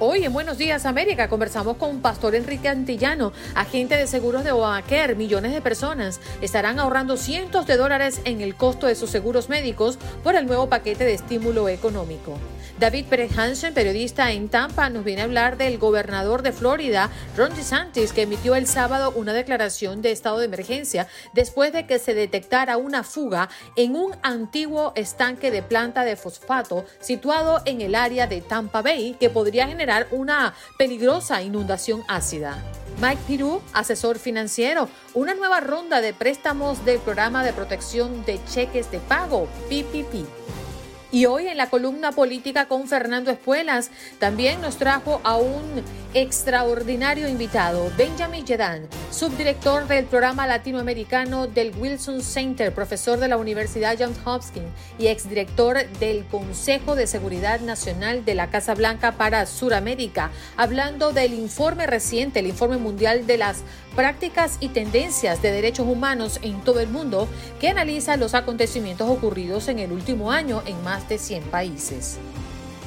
Hoy en Buenos Días América conversamos con Pastor Enrique Antillano, agente de seguros de Obamacare. Millones de personas estarán ahorrando cientos de dólares en el costo de sus seguros médicos por el nuevo paquete de estímulo económico. David Pérez Hansen, periodista en Tampa, nos viene a hablar del gobernador de Florida, Ron DeSantis, que emitió el sábado una declaración de estado de emergencia después de que se detectara una fuga en un antiguo estanque de planta de fosfato situado en el área de Tampa Bay que podría generar una peligrosa inundación ácida. Mike Pirú, asesor financiero, una nueva ronda de préstamos del programa de protección de cheques de pago, PPP. Y hoy en la columna política con Fernando Espuelas también nos trajo a un extraordinario invitado, Benjamin Yedan, subdirector del programa latinoamericano del Wilson Center, profesor de la Universidad Johns Hopkins y exdirector del Consejo de Seguridad Nacional de la Casa Blanca para Suramérica, hablando del informe reciente, el informe mundial de las prácticas y tendencias de derechos humanos en todo el mundo, que analiza los acontecimientos ocurridos en el último año en más de 100 países.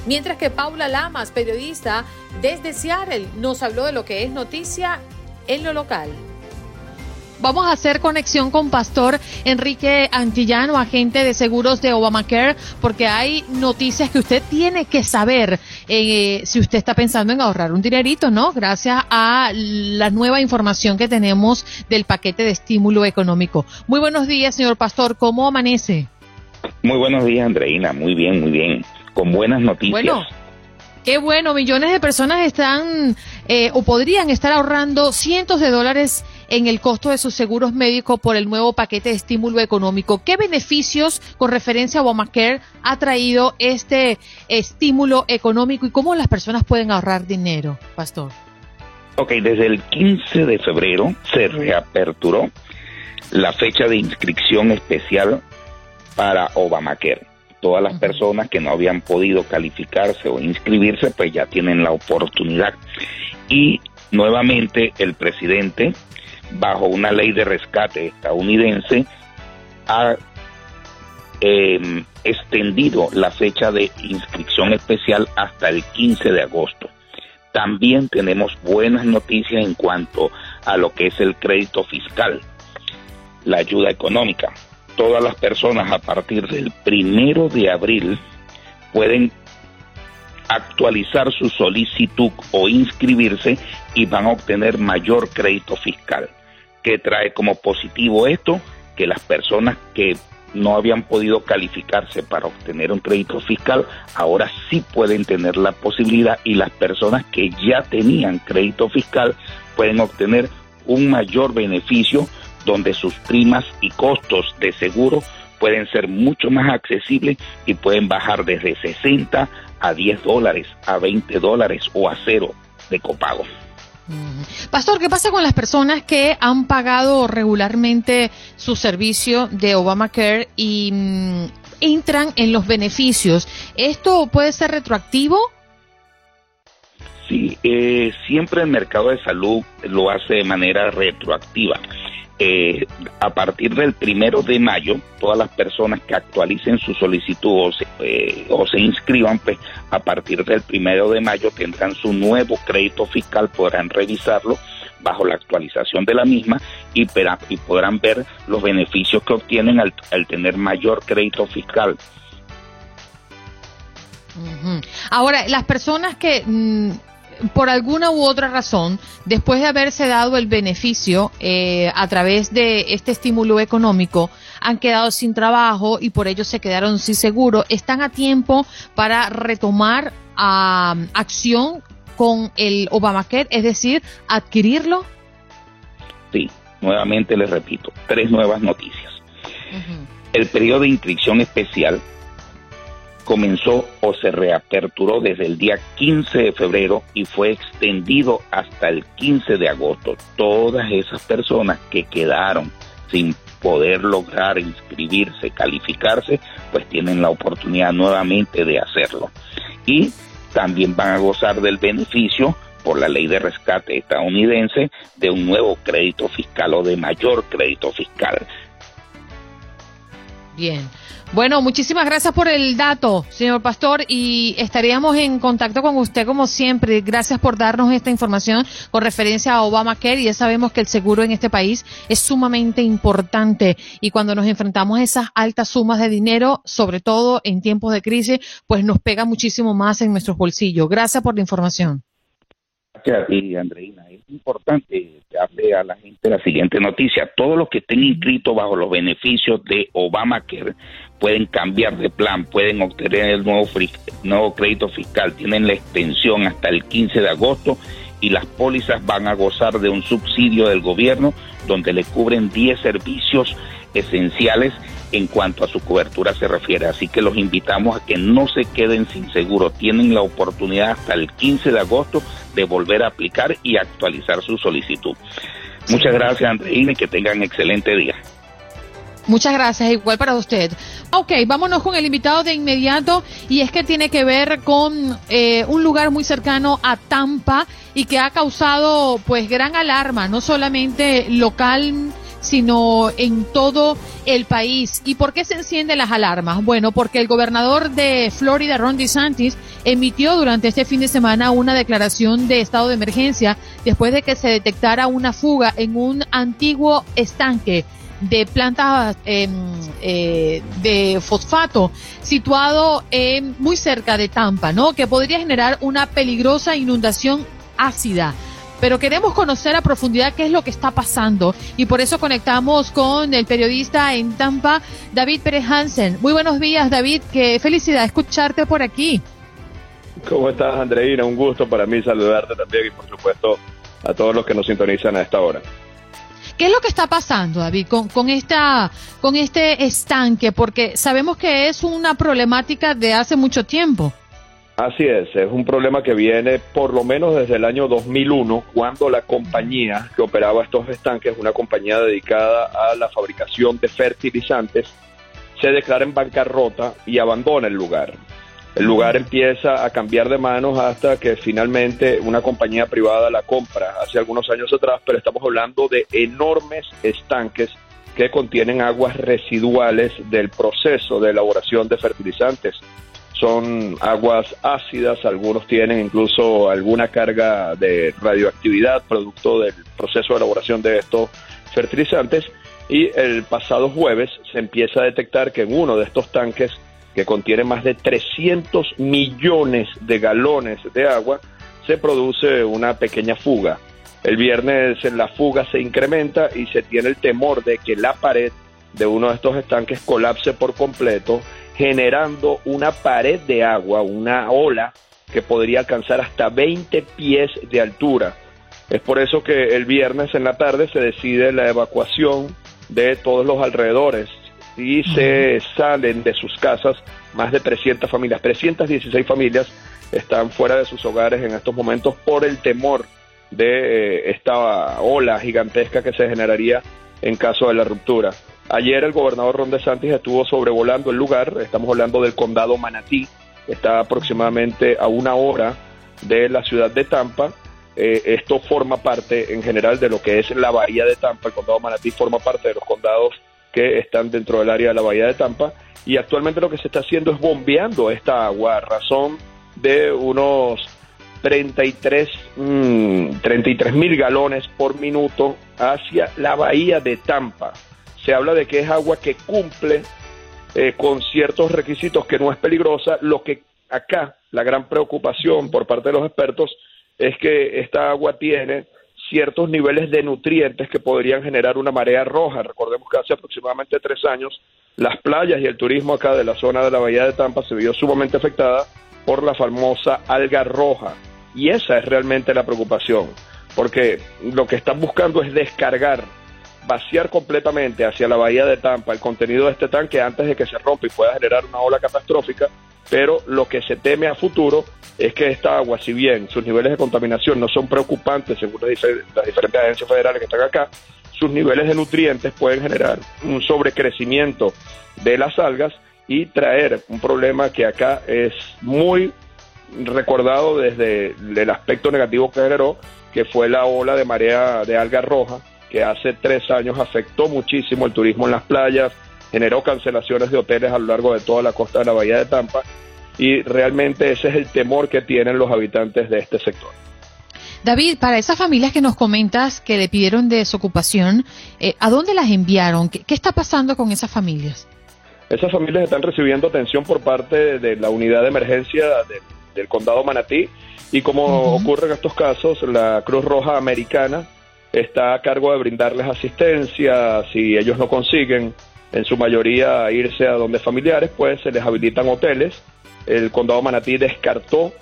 Mientras que Paula Lamas, periodista desde Seattle, nos habló de lo que es noticia en lo local. Vamos a hacer conexión con Pastor Enrique Antillano, agente de seguros de Obamacare, porque hay noticias que usted tiene que saber eh, si usted está pensando en ahorrar un dinerito, ¿no? Gracias a la nueva información que tenemos del paquete de estímulo económico. Muy buenos días, señor Pastor. ¿Cómo amanece? Muy buenos días, Andreina. Muy bien, muy bien. Con buenas noticias. Bueno. Qué bueno, millones de personas están eh, o podrían estar ahorrando cientos de dólares en el costo de sus seguros médicos por el nuevo paquete de estímulo económico. ¿Qué beneficios con referencia a Obamacare ha traído este estímulo económico y cómo las personas pueden ahorrar dinero, Pastor? Ok, desde el 15 de febrero se reaperturó la fecha de inscripción especial para Obamacare. Todas las personas que no habían podido calificarse o inscribirse, pues ya tienen la oportunidad. Y nuevamente el presidente, bajo una ley de rescate estadounidense, ha em, extendido la fecha de inscripción especial hasta el 15 de agosto. También tenemos buenas noticias en cuanto a lo que es el crédito fiscal, la ayuda económica todas las personas a partir del primero de abril pueden actualizar su solicitud o inscribirse y van a obtener mayor crédito fiscal. ¿Qué trae como positivo esto? Que las personas que no habían podido calificarse para obtener un crédito fiscal, ahora sí pueden tener la posibilidad y las personas que ya tenían crédito fiscal pueden obtener un mayor beneficio donde sus primas y costos de seguro pueden ser mucho más accesibles y pueden bajar desde 60 a 10 dólares, a 20 dólares o a cero de copago. Pastor, ¿qué pasa con las personas que han pagado regularmente su servicio de Obamacare y mm, entran en los beneficios? ¿Esto puede ser retroactivo? Sí, eh, siempre el mercado de salud lo hace de manera retroactiva. Eh, a partir del primero de mayo, todas las personas que actualicen su solicitud o se, eh, o se inscriban, pues a partir del primero de mayo tendrán su nuevo crédito fiscal, podrán revisarlo bajo la actualización de la misma y, podrán ver los beneficios que obtienen al, tener mayor crédito fiscal. Ahora, las personas que mm, por alguna u otra razón, después de haberse dado el beneficio eh, a través de este estímulo económico, han quedado sin trabajo y por ello se quedaron sin seguro, están a tiempo para retomar acción con el Obamacare, es decir, adquirirlo? Sí, nuevamente les repito, tres nuevas noticias. El periodo de inscripción especial comenzó o se reaperturó desde el día 15 de febrero y fue extendido hasta el 15 de agosto. Todas esas personas que quedaron sin poder lograr inscribirse, calificarse, pues tienen la oportunidad nuevamente de hacerlo. Y también van a gozar del beneficio por la ley de rescate estadounidense de un nuevo crédito fiscal o de mayor crédito fiscal. Bien. Bueno, muchísimas gracias por el dato, señor Pastor, y estaríamos en contacto con usted como siempre. Gracias por darnos esta información con referencia a Obamacare y ya sabemos que el seguro en este país es sumamente importante y cuando nos enfrentamos a esas altas sumas de dinero, sobre todo en tiempos de crisis, pues nos pega muchísimo más en nuestros bolsillos. Gracias por la información. Gracias a ti, Andreina. Es importante darle a la gente la siguiente noticia. Todos los que estén inscritos bajo los beneficios de Obamacare pueden cambiar de plan, pueden obtener el nuevo, nuevo crédito fiscal, tienen la extensión hasta el 15 de agosto y las pólizas van a gozar de un subsidio del gobierno donde le cubren 10 servicios esenciales en cuanto a su cobertura se refiere. Así que los invitamos a que no se queden sin seguro. Tienen la oportunidad hasta el 15 de agosto de volver a aplicar y actualizar su solicitud. Muchas gracias, Andreina, y que tengan excelente día. Muchas gracias, igual para usted. Ok, vámonos con el invitado de inmediato y es que tiene que ver con eh, un lugar muy cercano a Tampa y que ha causado pues gran alarma, no solamente local sino en todo el país. ¿Y por qué se encienden las alarmas? Bueno, porque el gobernador de Florida, Ron DeSantis, emitió durante este fin de semana una declaración de estado de emergencia después de que se detectara una fuga en un antiguo estanque de plantas em, eh, de fosfato situado muy cerca de Tampa, ¿no? Que podría generar una peligrosa inundación ácida. Pero queremos conocer a profundidad qué es lo que está pasando y por eso conectamos con el periodista en Tampa, David Pérez Hansen. Muy buenos días, David. Qué felicidad escucharte por aquí. ¿Cómo estás, Andreina? Un gusto para mí saludarte también y, por supuesto, a todos los que nos sintonizan a esta hora. ¿Qué es lo que está pasando, David, con, con, esta, con este estanque? Porque sabemos que es una problemática de hace mucho tiempo. Así es, es un problema que viene por lo menos desde el año 2001, cuando la compañía que operaba estos estanques, una compañía dedicada a la fabricación de fertilizantes, se declara en bancarrota y abandona el lugar. El lugar empieza a cambiar de manos hasta que finalmente una compañía privada la compra hace algunos años atrás, pero estamos hablando de enormes estanques que contienen aguas residuales del proceso de elaboración de fertilizantes. Son aguas ácidas, algunos tienen incluso alguna carga de radioactividad producto del proceso de elaboración de estos fertilizantes y el pasado jueves se empieza a detectar que en uno de estos tanques que contiene más de 300 millones de galones de agua, se produce una pequeña fuga. El viernes la fuga se incrementa y se tiene el temor de que la pared de uno de estos estanques colapse por completo, generando una pared de agua, una ola que podría alcanzar hasta 20 pies de altura. Es por eso que el viernes en la tarde se decide la evacuación de todos los alrededores y se salen de sus casas más de 300 familias. 316 familias están fuera de sus hogares en estos momentos por el temor de eh, esta ola gigantesca que se generaría en caso de la ruptura. Ayer el gobernador Ron DeSantis estuvo sobrevolando el lugar, estamos hablando del condado Manatí, está aproximadamente a una hora de la ciudad de Tampa. Eh, esto forma parte en general de lo que es la bahía de Tampa, el condado Manatí forma parte de los condados que están dentro del área de la Bahía de Tampa y actualmente lo que se está haciendo es bombeando esta agua a razón de unos 33 33 mm, mil galones por minuto hacia la bahía de Tampa. Se habla de que es agua que cumple eh, con ciertos requisitos, que no es peligrosa. Lo que acá, la gran preocupación por parte de los expertos es que esta agua tiene ciertos niveles de nutrientes que podrían generar una marea roja. Recordemos que hace aproximadamente tres años las playas y el turismo acá de la zona de la Bahía de Tampa se vio sumamente afectada por la famosa alga roja. Y esa es realmente la preocupación, porque lo que están buscando es descargar, vaciar completamente hacia la Bahía de Tampa el contenido de este tanque antes de que se rompa y pueda generar una ola catastrófica, pero lo que se teme a futuro es que esta agua, si bien sus niveles de contaminación no son preocupantes según las, diferentes agencias federales que están acá, sus niveles de nutrientes pueden generar un sobrecrecimiento de las algas y traer un problema que acá es muy recordado desde el aspecto negativo que generó, que fue la ola de marea de alga roja, que hace tres años afectó muchísimo el turismo en las playas, generó cancelaciones de hoteles a lo largo de toda la costa de la bahía de Tampa y realmente ese es el temor que tienen los habitantes de este sector. David, para esas familias que nos comentas que le pidieron desocupación, eh, ¿a dónde las enviaron? ¿Qué, está pasando con esas familias? Esas familias están recibiendo atención por parte de la unidad de emergencia del condado Manatí y como ocurre en estos casos, la Cruz Roja Americana está a cargo de brindarles asistencia si ellos no consiguen en su mayoría irse a donde familiares, pues se les habilitan hoteles. El condado Manatí descartó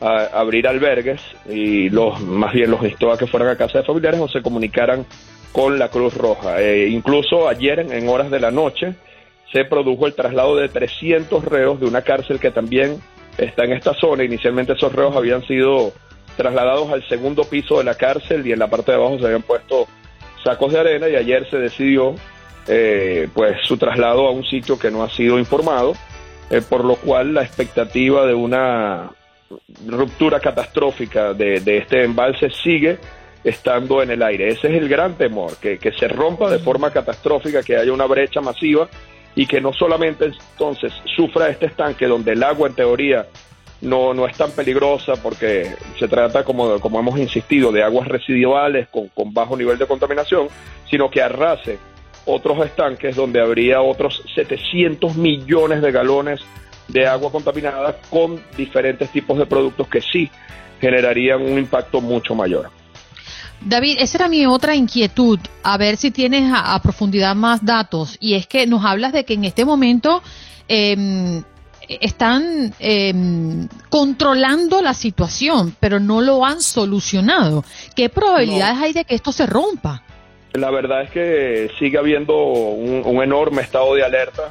abrir albergues y los más bien los instó a que fueran a casa de familiares o se comunicaran con la Cruz Roja. Eh, incluso ayer, en horas de la noche, se produjo el traslado de 300 reos de una cárcel que también está en esta zona. Inicialmente esos reos habían sido trasladados al segundo piso de la cárcel y en la parte de abajo se habían puesto sacos de arena y ayer se decidió eh, pues su traslado a un sitio que no ha sido informado, eh, por lo cual la expectativa de una ruptura catastrófica de, este embalse sigue estando en el aire. Ese es el gran temor, que, que se rompa de forma catastrófica, que haya una brecha masiva y que no solamente entonces sufra este estanque donde el agua en teoría no, no es tan peligrosa porque se trata, como, como hemos insistido, de aguas residuales con, con bajo nivel de contaminación, sino que arrase otros estanques donde habría otros 700 millones de galones de agua contaminada con diferentes tipos de productos que sí generarían un impacto mucho mayor. David, esa era mi otra inquietud, a ver si tienes a, profundidad más datos, y es que nos hablas de que en este momento em, están em, controlando la situación, pero no lo han solucionado. ¿Qué probabilidades hay de que esto se rompa? La verdad es que sigue habiendo un enorme estado de alerta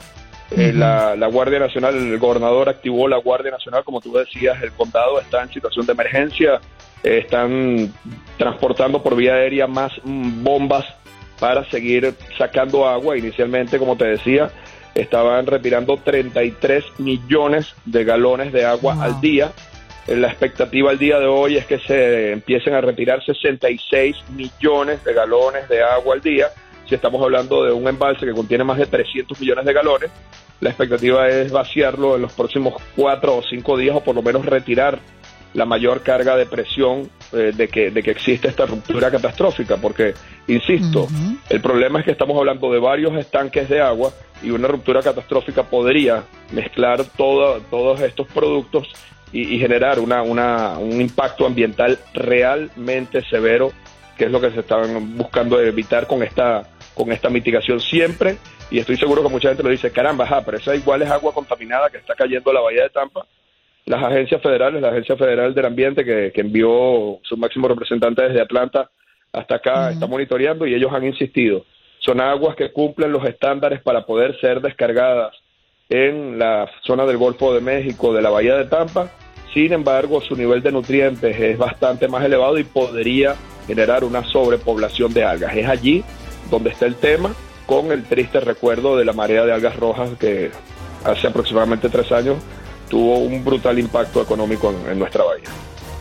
eh, la, Guardia Nacional, el gobernador activó la Guardia Nacional, como tú decías, el condado está en situación de emergencia, eh, están transportando por vía aérea más mm, bombas para seguir sacando agua. Inicialmente, como te decía, estaban retirando 33 millones de galones de agua al día. La expectativa al día de hoy es que se empiecen a retirar 66 millones de galones de agua al día. Si estamos hablando de un embalse que contiene más de 300 millones de galones, la expectativa es vaciarlo en los próximos cuatro o cinco días o por lo menos retirar la mayor carga de presión eh, de, que, de que existe esta ruptura catastrófica, porque, insisto, el problema es que estamos hablando de varios estanques de agua y una ruptura catastrófica podría mezclar todos estos productos y, generar una, una, un impacto ambiental realmente severo, que es lo que se estaban buscando evitar con esta, con esta mitigación siempre y estoy seguro que mucha gente lo dice, caramba, pero esa igual es agua contaminada que está cayendo a la bahía de Tampa. Las agencias federales, la Agencia Federal del Ambiente que, envió su máximo representante desde Atlanta hasta acá, está monitoreando y ellos han insistido. Son aguas que cumplen los estándares para poder ser descargadas en la zona del Golfo de México, de la Bahía de Tampa. Sin embargo, su nivel de nutrientes es bastante más elevado y podría generar una sobrepoblación de algas. Es allí donde está el tema con el triste recuerdo de la marea de algas rojas que hace aproximadamente tres años tuvo un brutal impacto económico en, nuestra bahía.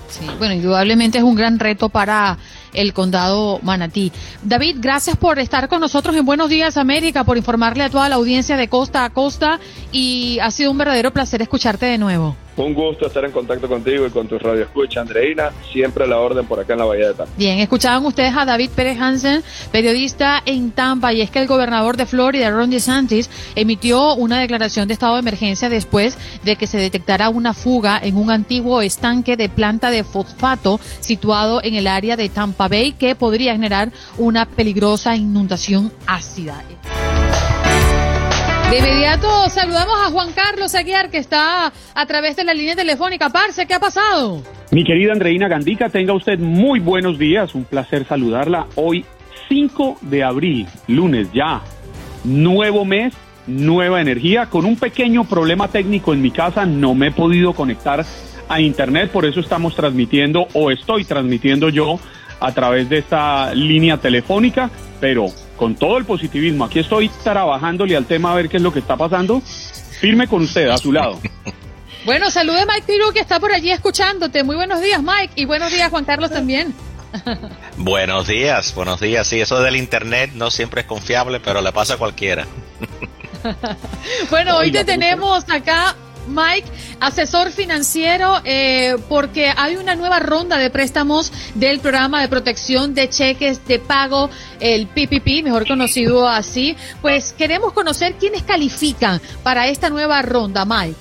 Sí, bueno, indudablemente es un gran reto para el condado Manatí. David, gracias por estar con nosotros en Buenos Días América, por informarle a toda la audiencia de costa a costa y ha sido un verdadero placer escucharte de nuevo. Un gusto estar en contacto contigo y con tu radio escucha, Andreina. Siempre a la orden por acá en la Bahía de Tampa. Bien, escuchaban ustedes a David Pérez Hansen, periodista en Tampa, y es que el gobernador de Florida, Ron DeSantis, emitió una declaración de estado de emergencia después de que se detectara una fuga en un antiguo estanque de planta de fosfato situado en el área de Tampa Bay que podría generar una peligrosa inundación ácida. De inmediato saludamos a Juan Carlos Aguiar, que está a través de la línea telefónica. Parce, ¿qué ha pasado? Mi querida Andreina Gandica, tenga usted muy buenos días. Un placer saludarla. Hoy, 5 de abril, lunes ya. Nuevo mes, nueva energía. Con un pequeño problema técnico en mi casa, no me he podido conectar a internet, por eso estamos transmitiendo o estoy transmitiendo yo a través de esta línea telefónica, pero con todo el positivismo. Aquí estoy trabajándole al tema a ver qué es lo que está pasando. Firme con usted, a su lado. Bueno, salude Mike Piru que está por allí escuchándote. Muy buenos días, Mike. Y buenos días, Juan Carlos, también. buenos días, buenos días. Sí, eso del internet no siempre es confiable, pero le pasa a cualquiera. bueno, hoy te tenemos acá Mike, asesor financiero, eh, porque hay una nueva ronda de préstamos del programa de protección de cheques de pago, el PPP, mejor conocido así. Pues queremos conocer quiénes califican para esta nueva ronda, Mike.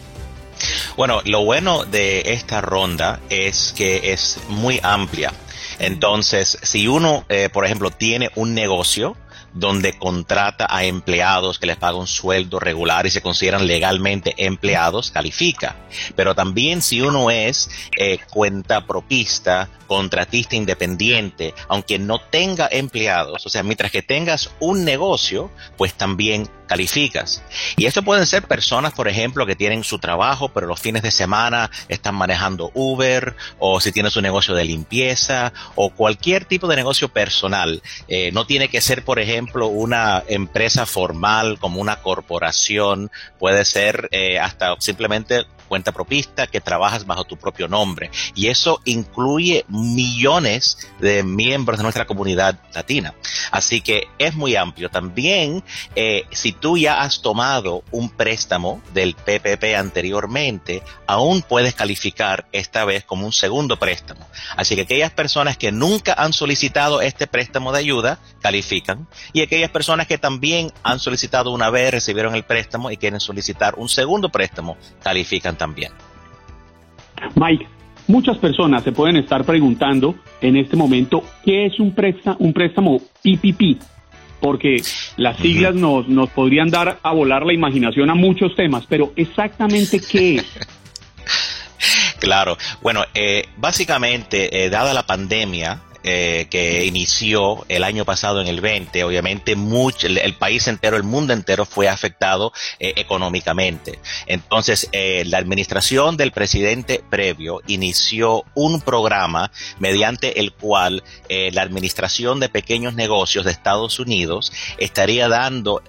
Bueno, lo bueno de esta ronda es que es muy amplia. Entonces, si uno, eh, por ejemplo, tiene un negocio, donde contrata a empleados que les paga un sueldo regular y se consideran legalmente empleados, califica. Pero también si uno es eh, cuenta propista, contratista independiente, aunque no tenga empleados, o sea, mientras que tengas un negocio, pues también calificas. Y esto pueden ser personas, por ejemplo, que tienen su trabajo, pero los fines de semana están manejando Uber, o si tienes un negocio de limpieza, o cualquier tipo de negocio personal. Eh, no tiene que ser, por ejemplo, una empresa formal como una corporación, puede ser eh, hasta simplemente cuenta propista, que trabajas bajo tu propio nombre. Y eso incluye millones de miembros de nuestra comunidad latina. Así que es muy amplio. También, eh, si tú ya has tomado un préstamo del PPP anteriormente, aún puedes calificar esta vez como un segundo préstamo. Así que aquellas personas que nunca han solicitado este préstamo de ayuda, califican. Y aquellas personas que también han solicitado una vez, recibieron el préstamo y quieren solicitar un segundo préstamo, califican también. Mike, muchas personas se pueden estar preguntando en este momento qué es un préstamo, un préstamo PPP, porque las siglas nos, nos podrían dar a volar la imaginación a muchos temas, pero exactamente qué es. Claro, bueno, eh, básicamente, eh, dada la pandemia, eh, que inició el año pasado en el 20, obviamente mucho, el, país entero, el mundo entero fue afectado eh, económicamente. Entonces, eh, la administración del presidente previo inició un programa mediante el cual la administración de pequeños negocios de Estados Unidos estaría dando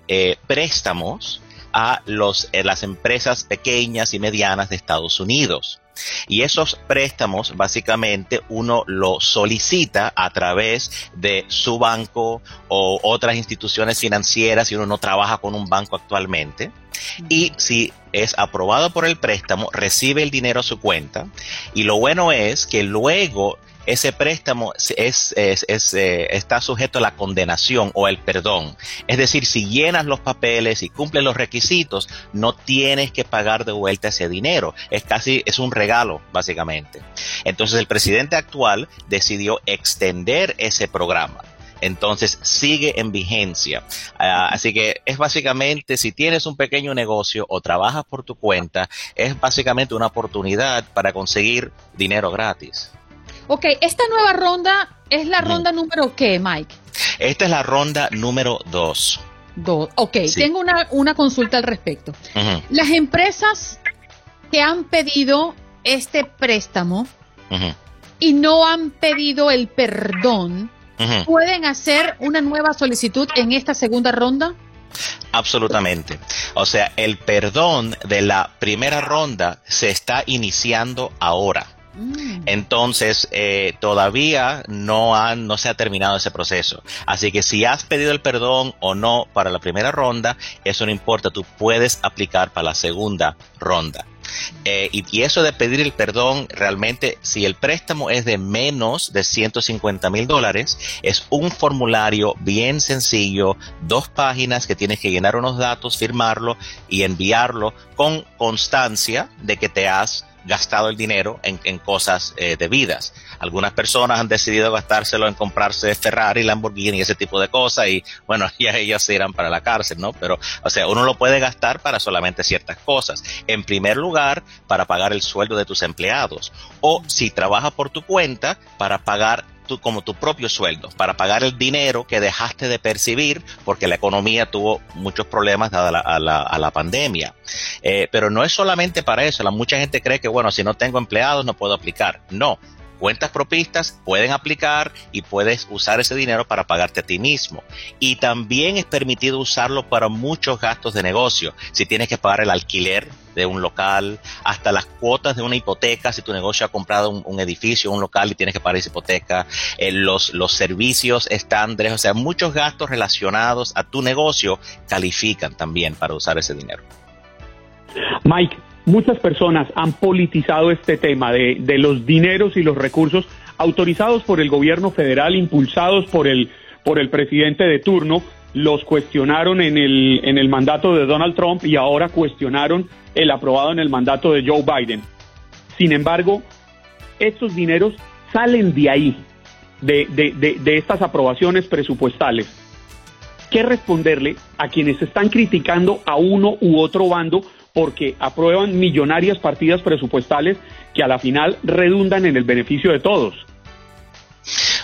préstamos a los, las empresas pequeñas y medianas de Estados Unidos. Y esos préstamos, básicamente, uno lo solicita a través de su banco o otras instituciones financieras si uno no trabaja con un banco actualmente. Y si es aprobado por el préstamo, recibe el dinero a su cuenta. Y lo bueno es que luego ese préstamo es, eh, está sujeto a la condenación o el perdón. Es decir, si llenas los papeles y cumples los requisitos, no tienes que pagar de vuelta ese dinero. Es casi, es un regalo, básicamente. Entonces el presidente actual decidió extender ese programa entonces sigue en vigencia. Ah, así que es básicamente, si tienes un pequeño negocio o trabajas por tu cuenta, es básicamente una oportunidad para conseguir dinero gratis. Ok, esta nueva ronda es la ronda número qué, Mike? Esta es la ronda número dos. Dos. Ok, tengo una, consulta al respecto. Las empresas que han pedido este préstamo y no han pedido el perdón, ¿pueden hacer una nueva solicitud en esta segunda ronda? Absolutamente. O sea, el perdón de la primera ronda se está iniciando ahora. Mm. Entonces, eh, todavía no, no se ha terminado ese proceso. Así que si has pedido el perdón o no para la primera ronda, eso no importa, tú puedes aplicar para la segunda ronda. Eh, y, eso de pedir el perdón, realmente, si el préstamo es de menos de 150 mil dólares, es un formulario bien sencillo, dos páginas que tienes que llenar unos datos, firmarlo y enviarlo con constancia de que te has gastado el dinero en, cosas eh, debidas. Algunas personas han decidido gastárselo en comprarse Ferrari, Lamborghini y ese tipo de cosas y bueno, ya ellos se irán para la cárcel, ¿no? Pero, o sea, uno lo puede gastar para solamente ciertas cosas. En primer lugar, para pagar el sueldo de tus empleados o si trabajas por tu cuenta, para pagar como tu propio sueldo para pagar el dinero que dejaste de percibir porque la economía tuvo muchos problemas dada a, la, a la pandemia. Eh, pero no es solamente para eso. La, mucha gente cree que, bueno, si no tengo empleados no puedo aplicar. No, cuentas propistas pueden aplicar y puedes usar ese dinero para pagarte a ti mismo. Y también es permitido usarlo para muchos gastos de negocio. Si tienes que pagar el alquiler de un local, hasta las cuotas de una hipoteca, si tu negocio ha comprado un, edificio, un local y tienes que pagar esa hipoteca, eh, los, los servicios estándares, o sea, muchos gastos relacionados a tu negocio califican también para usar ese dinero. Mike, muchas personas han politizado este tema de, de, los dineros y los recursos autorizados por el gobierno federal, impulsados por el, por el presidente de turno, los cuestionaron en el, en el mandato de Donald Trump y ahora cuestionaron el aprobado en el mandato de Joe Biden. Sin embargo, estos dineros salen de ahí, de, de, de estas aprobaciones presupuestales. ¿Qué responderle a quienes están criticando a uno u otro bando porque aprueban millonarias partidas presupuestales que a la final redundan en el beneficio de todos.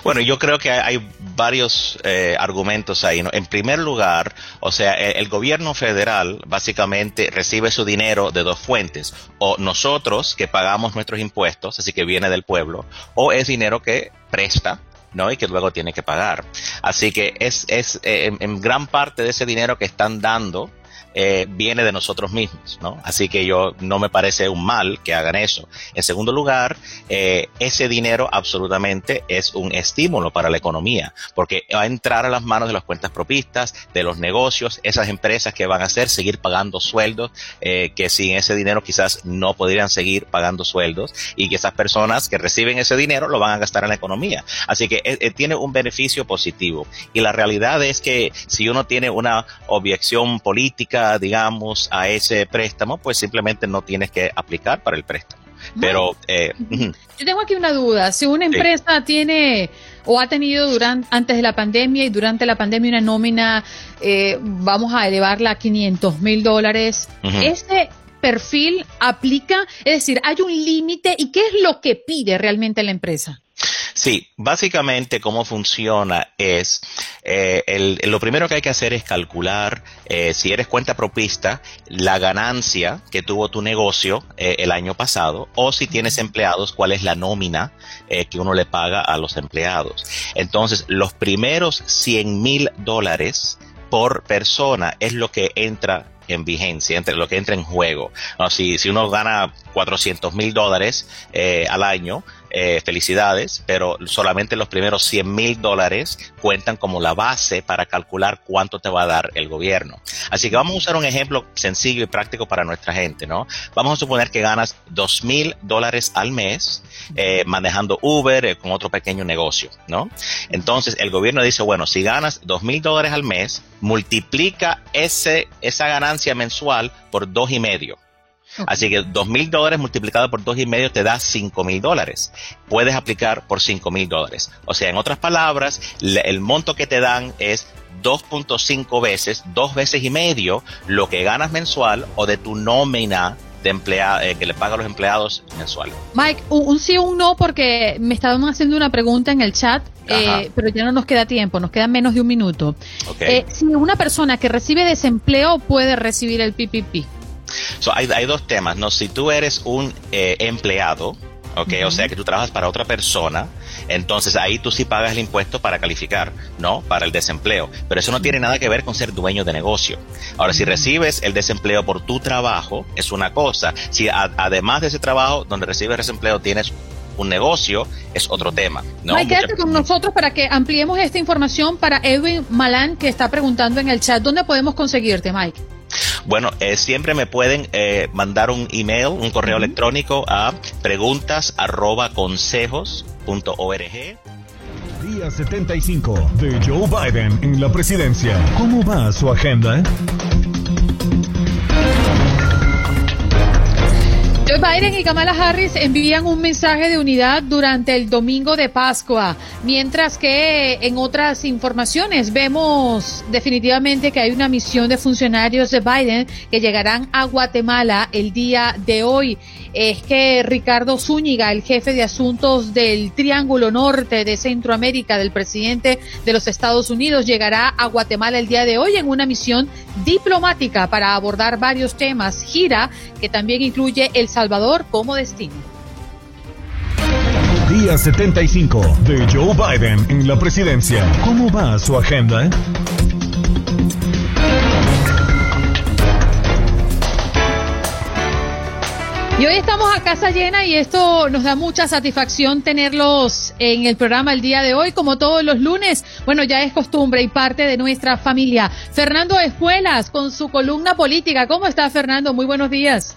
Bueno, yo creo que hay varios eh, argumentos ahí. En primer lugar, o sea, el, el, gobierno federal básicamente recibe su dinero de dos fuentes. O nosotros que pagamos nuestros impuestos, así que viene del pueblo, o es dinero que presta ¿no? Y que luego tiene que pagar. Así que es, es eh, en, gran parte de ese dinero que están dando eh, viene de nosotros mismos, ¿no? Así que yo no me parece un mal que hagan eso. En segundo lugar, eh, ese dinero absolutamente es un estímulo para la economía, porque va a entrar a las manos de las cuentas propistas, de los negocios, esas empresas que van a hacer seguir pagando sueldos, eh, que sin ese dinero quizás no podrían seguir pagando sueldos, y que esas personas que reciben ese dinero lo van a gastar en la economía. Así que tiene un beneficio positivo. Y la realidad es que si uno tiene una objeción política, digamos, a ese préstamo, pues simplemente no tienes que aplicar para el préstamo. Pero eh, yo tengo aquí una duda. Si una empresa tiene o ha tenido durante antes de la pandemia y durante la pandemia una nómina, eh, vamos a elevarla a 500 mil dólares, ese perfil aplica, es decir, hay un límite y qué es lo que pide realmente la empresa. Sí, básicamente cómo funciona es, eh, el, lo primero que hay que hacer es calcular, eh, si eres cuenta propista, la ganancia que tuvo tu negocio eh, el año pasado, o si tienes empleados, cuál es la nómina que uno le paga a los empleados. Entonces, los primeros 100 mil dólares por persona es lo que entra en vigencia, entre lo que entra en juego. No, si, si uno gana 400 mil dólares eh, al año, eh, felicidades, pero solamente los primeros 100 mil dólares cuentan como la base para calcular cuánto te va a dar el gobierno. Así que vamos a usar un ejemplo sencillo y práctico para nuestra gente, ¿no? Vamos a suponer que ganas 2 mil dólares al mes eh, manejando Uber eh, con otro pequeño negocio, ¿no? Entonces el gobierno dice, bueno, si ganas 2 mil dólares al mes, multiplica ese, esa ganancia mensual por dos y medio. Así que dos mil dólares multiplicado por dos y medio te da cinco mil dólares. Puedes aplicar por cinco mil dólares. O sea, en otras palabras, el monto que te dan es 2.5 veces, dos veces y medio lo que ganas mensual o de tu nómina de emplea eh, que le paga a los empleados mensual. Mike, un, sí o un no porque me estaban haciendo una pregunta en el chat, eh, pero ya no nos queda tiempo, nos queda menos de un minuto. Eh, si una persona que recibe desempleo puede recibir el PPP. So, hay, hay, dos temas, ¿no? Si tú eres un eh, empleado, ¿ok? O sea que tú trabajas para otra persona, entonces ahí tú sí pagas el impuesto para calificar, ¿no? Para el desempleo. Pero eso no tiene nada que ver con ser dueño de negocio. Ahora, si recibes el desempleo por tu trabajo, es una cosa. Si además de ese trabajo donde recibes desempleo tienes un negocio, es otro tema. ¿no? Mike, quédate con nosotros para que ampliemos esta información para Edwin Malán, que está preguntando en el chat, ¿dónde podemos conseguirte, Mike? Bueno, eh, siempre me pueden eh, mandar un email, un correo electrónico a preguntas arroba Día 75 de Joe Biden en la presidencia. ¿Cómo va su agenda? Biden y Kamala Harris envían un mensaje de unidad durante el domingo de Pascua, mientras que en otras informaciones vemos definitivamente que hay una misión de funcionarios de Biden que llegarán a Guatemala el día de hoy. Es que Ricardo Zúñiga, el jefe de asuntos del Triángulo Norte de Centroamérica del presidente de los Estados Unidos, llegará a Guatemala el día de hoy en una misión diplomática para abordar varios temas. Gira que también incluye el Salvador como destino. Día 75 de Joe Biden en la presidencia. ¿Cómo va su agenda? Y hoy estamos a casa llena y esto nos da mucha satisfacción tenerlos en el programa el día de hoy, como todos los lunes. Bueno, ya es costumbre y parte de nuestra familia. Fernando Espuelas con su columna política. ¿Cómo está Fernando? Muy buenos días.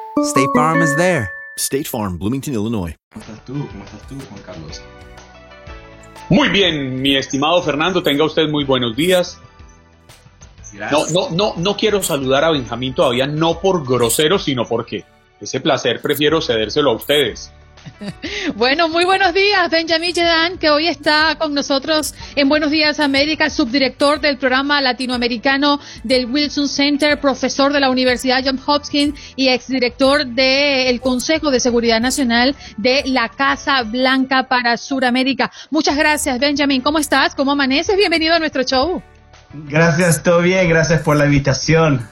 State Farm is there. State Farm, Bloomington, Illinois. ¿Cómo estás tú? ¿Cómo estás tú, Juan Carlos? Muy bien, mi estimado Fernando, tenga usted muy buenos días. No, no, no, no quiero saludar a Benjamín todavía, no por grosero, sino porque ese placer prefiero cedérselo a ustedes. Bueno, muy buenos días, Benjamin Jedan, que hoy está con nosotros en Buenos Días América, subdirector del programa latinoamericano del Wilson Center, profesor de la Universidad Johns Hopkins y exdirector del Consejo de Seguridad Nacional de la Casa Blanca para Suramérica. Muchas gracias, Benjamin. ¿Cómo estás? ¿Cómo amaneces? Bienvenido a nuestro show. Gracias, todo bien. Gracias por la invitación.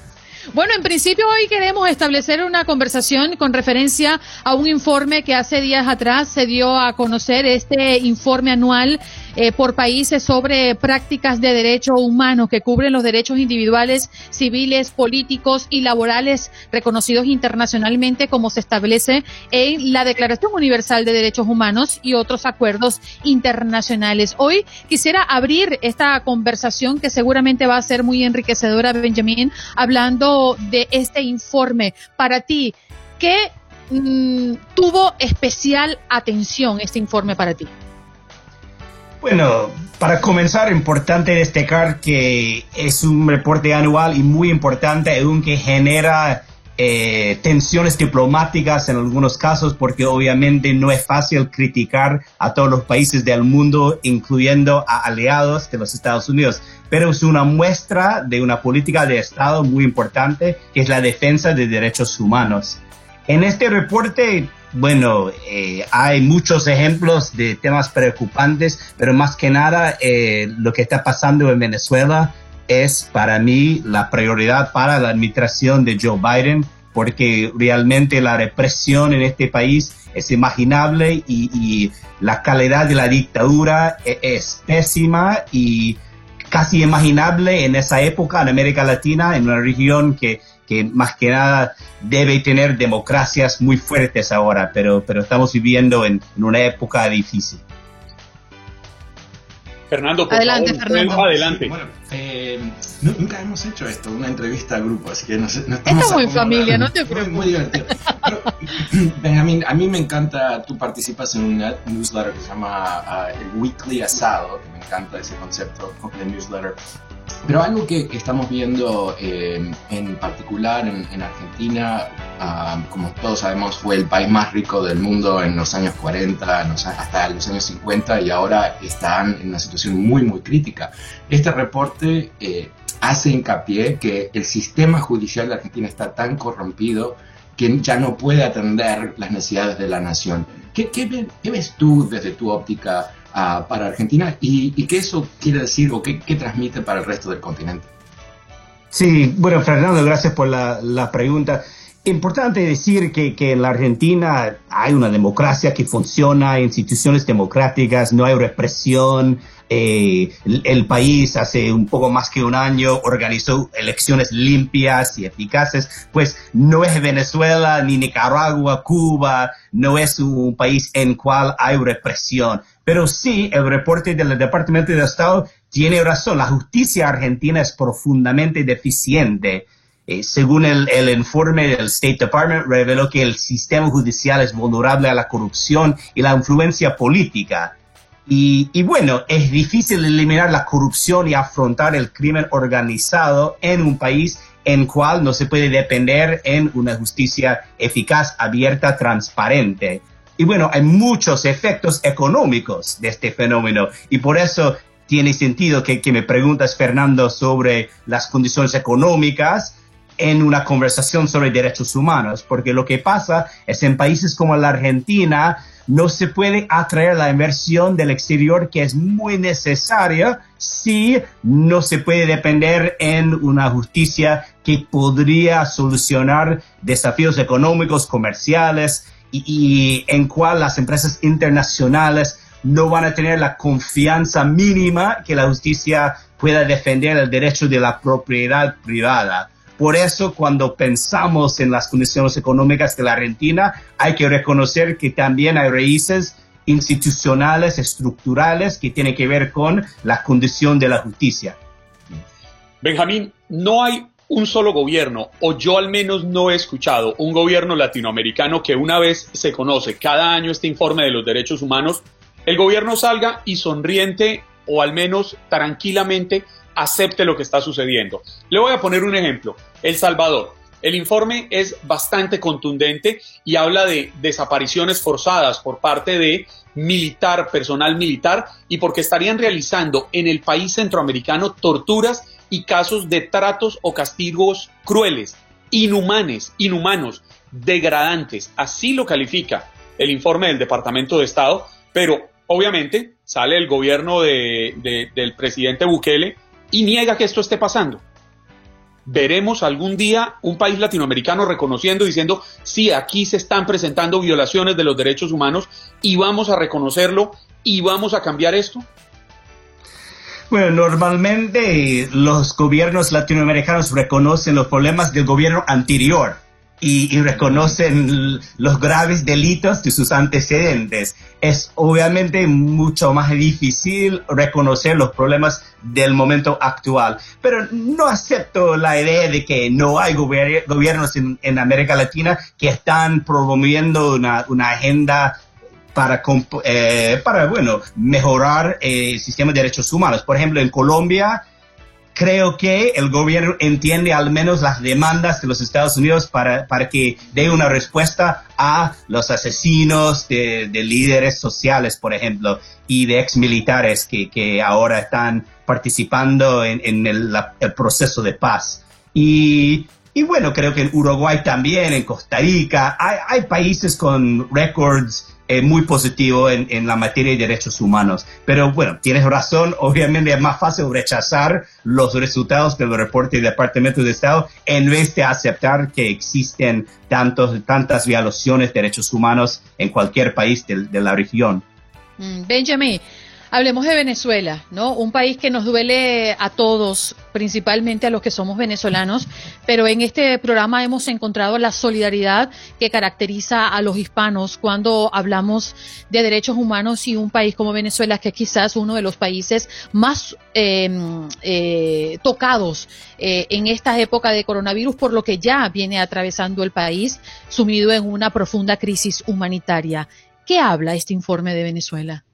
Bueno, en principio hoy queremos establecer una conversación con referencia a un informe que hace días atrás se dio a conocer, este informe anual eh, por países sobre prácticas de derechos humanos que cubren los derechos individuales, civiles, políticos y laborales reconocidos internacionalmente como se establece en la Declaración Universal de Derechos Humanos y otros acuerdos internacionales. Hoy quisiera abrir esta conversación que seguramente va a ser muy enriquecedora, Benjamín, hablando de este informe. Para ti, ¿qué mm, tuvo especial atención este informe para ti? Bueno, para comenzar, importante destacar que es un reporte anual y muy importante, aunque genera eh, tensiones diplomáticas en algunos casos, porque obviamente no es fácil criticar a todos los países del mundo, incluyendo a aliados de los Estados Unidos, pero es una muestra de una política de Estado muy importante, que es la defensa de derechos humanos. En este reporte bueno, eh, hay muchos ejemplos de temas preocupantes, pero más que nada eh, lo que está pasando en Venezuela es para mí la prioridad para la administración de Joe Biden, porque realmente la represión en este país es imaginable y, la calidad de la dictadura es, es pésima y casi imaginable en esa época en América Latina, en una región que que más que nada debe tener democracias muy fuertes ahora, pero, pero estamos viviendo en, una época difícil. Fernando, por adelante, favor, Fernando. adelante. bueno, eh, nunca hemos hecho esto, una entrevista a grupo, así que no, sé, no estamos, estamos en familia, no te preocupes. Muy, muy divertido. Pero, Benjamín, a mí me encanta, tú participas en un newsletter que se llama uh, el Weekly Asado, que me encanta ese concepto de newsletter. Pero algo que, que estamos viendo eh, en particular en, en Argentina, uh, como todos sabemos, fue el país más rico del mundo en los años 40, en los, hasta los años 50 y ahora están en una situación muy, muy crítica. Este reporte eh, hace hincapié que el sistema judicial de Argentina está tan corrompido que ya no puede atender las necesidades de la nación. ¿Qué, qué, qué ves tú desde tu óptica? Uh, para Argentina y, y, qué eso quiere decir o qué, qué, transmite para el resto del continente. Sí, bueno, Fernando, gracias por la, la pregunta. Importante decir que, que, en la Argentina hay una democracia que funciona, instituciones democráticas, no hay represión. Eh, el, el, país hace un poco más que un año organizó elecciones limpias y eficaces, pues no es Venezuela, ni Nicaragua, Cuba, no es un país en cual hay represión. Pero sí, el reporte del Departamento de Estado tiene razón, la justicia argentina es profundamente deficiente eh, según el, informe del State Department, reveló que el sistema judicial es vulnerable a la corrupción y la influencia política. Y, y, bueno, es difícil eliminar la corrupción y afrontar el crimen organizado en un país en cual no se puede depender en una justicia eficaz, abierta, transparente. Y bueno, hay muchos efectos económicos de este fenómeno. Y por eso tiene sentido que, que me preguntas, Fernando, sobre las condiciones económicas en una conversación sobre derechos humanos, porque lo que pasa es en países como la Argentina no se puede atraer la inversión del exterior que es muy necesaria si no se puede depender en una justicia que podría solucionar desafíos económicos, comerciales y, y en cual las empresas internacionales no van a tener la confianza mínima que la justicia pueda defender el derecho de la propiedad privada. Por eso, cuando pensamos en las condiciones económicas de la Argentina, hay que reconocer que también hay raíces institucionales, estructurales, que tienen que ver con la condición de la justicia. Benjamín, no hay un solo gobierno, o yo al menos no he escuchado un gobierno latinoamericano que una vez se conoce cada año este informe de los derechos humanos, el gobierno salga y sonriente o al menos tranquilamente acepte lo que está sucediendo. Le voy a poner un ejemplo. El Salvador. El informe es bastante contundente y habla de desapariciones forzadas por parte de militar, personal militar, y porque estarían realizando en el país centroamericano torturas y casos de tratos o castigos crueles, inhumanes, inhumanos, degradantes. Así lo califica el informe del Departamento de Estado, pero obviamente sale el gobierno de, de, del presidente Bukele y niega que esto esté pasando. Veremos algún día un país latinoamericano reconociendo, diciendo, sí, aquí se están presentando violaciones de los derechos humanos y vamos a reconocerlo y vamos a cambiar esto. Bueno, normalmente los gobiernos latinoamericanos reconocen los problemas del gobierno anterior y, reconocen los graves delitos de sus antecedentes. Es obviamente mucho más difícil reconocer los problemas del momento actual, pero no acepto la idea de que no hay gobiernos en, América Latina que están promoviendo una, agenda para, eh, para bueno, mejorar el sistema de derechos humanos. Por ejemplo, en Colombia creo que el gobierno entiende al menos las demandas de los Estados Unidos para, para que dé una respuesta a los asesinos de, de líderes sociales, por ejemplo, y de exmilitares que, que ahora están participando en, en el, el, proceso de paz. Y, y, bueno, creo que en Uruguay también, en Costa Rica, hay, hay países con récords eh, muy positivo en, en, la materia de derechos humanos. Pero bueno, tienes razón, obviamente es más fácil rechazar los resultados del reporte del Departamento de Estado en vez de aceptar que existen tantos, tantas violaciones de derechos humanos en cualquier país de, de la región. Mm, Benjamin, Hablemos de Venezuela, ¿no? Un país que nos duele a todos, principalmente a los que somos venezolanos, pero en este programa hemos encontrado la solidaridad que caracteriza a los hispanos cuando hablamos de derechos humanos y un país como Venezuela, que es quizás uno de los países más eh, eh, tocados eh, en esta época de coronavirus, por lo que ya viene atravesando el país, sumido en una profunda crisis humanitaria. ¿Qué habla este informe de Venezuela?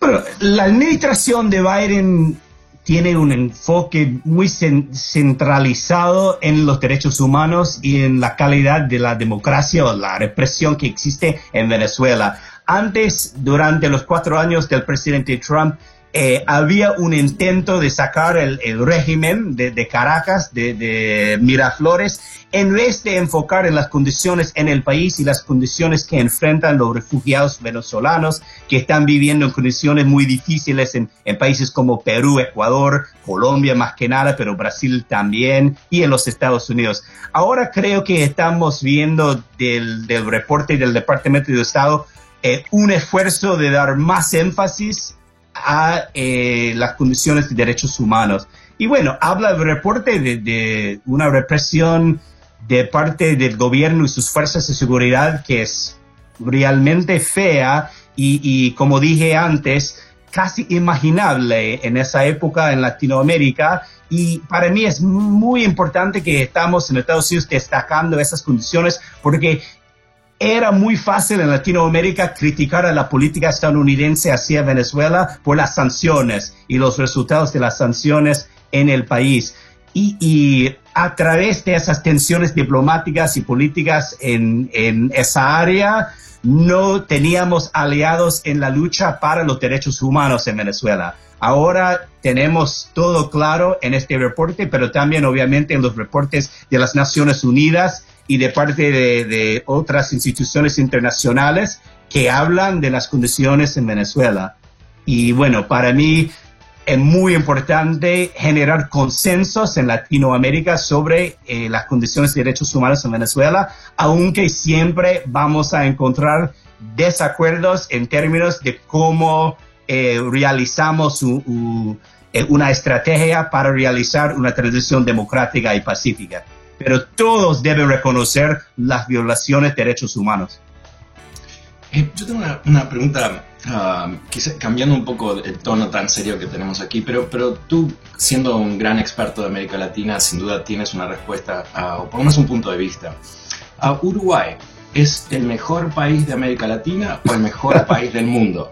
Bueno, la administración de Biden tiene un enfoque muy centralizado en los derechos humanos y en la calidad de la democracia o la represión que existe en Venezuela. Antes, durante los cuatro años del presidente Trump, eh, había un intento de sacar el, régimen de, Caracas, de, Miraflores, en vez de enfocar en las condiciones en el país y las condiciones que enfrentan los refugiados venezolanos que están viviendo en condiciones muy difíciles en, países como Perú, Ecuador, Colombia más que nada, pero Brasil también y en los Estados Unidos. Ahora creo que estamos viendo del, reporte del Departamento de Estado eh, un esfuerzo de dar más énfasis a eh, las condiciones de derechos humanos. Y bueno, habla el reporte de, una represión de parte del gobierno y sus fuerzas de seguridad que es realmente fea y, como dije antes, casi imaginable en esa época en Latinoamérica. Y para mí es muy importante que estamos en Estados Unidos destacando esas condiciones porque era muy fácil en Latinoamérica criticar a la política estadounidense hacia Venezuela por las sanciones y los resultados de las sanciones en el país. Y, a través de esas tensiones diplomáticas y políticas en, en esa área, no teníamos aliados en la lucha para los derechos humanos en Venezuela. Ahora tenemos todo claro en este reporte, pero también obviamente en los reportes de las Naciones Unidas y de parte de, otras instituciones internacionales que hablan de las condiciones en Venezuela. Y bueno, para mí es muy importante generar consensos en Latinoamérica sobre eh, las condiciones de derechos humanos en Venezuela, aunque siempre vamos a encontrar desacuerdos en términos de cómo eh, realizamos eh, una estrategia para realizar una transición democrática y pacífica pero todos deben reconocer las violaciones de derechos humanos. Eh, yo tengo una, pregunta, ah, cambiando un poco el tono tan serio que tenemos aquí, pero, pero tú, siendo un gran experto de América Latina, sin duda tienes una respuesta, uh, o por lo menos un punto de vista. Uh, ¿Uruguay es el mejor país de América Latina o el mejor país del mundo?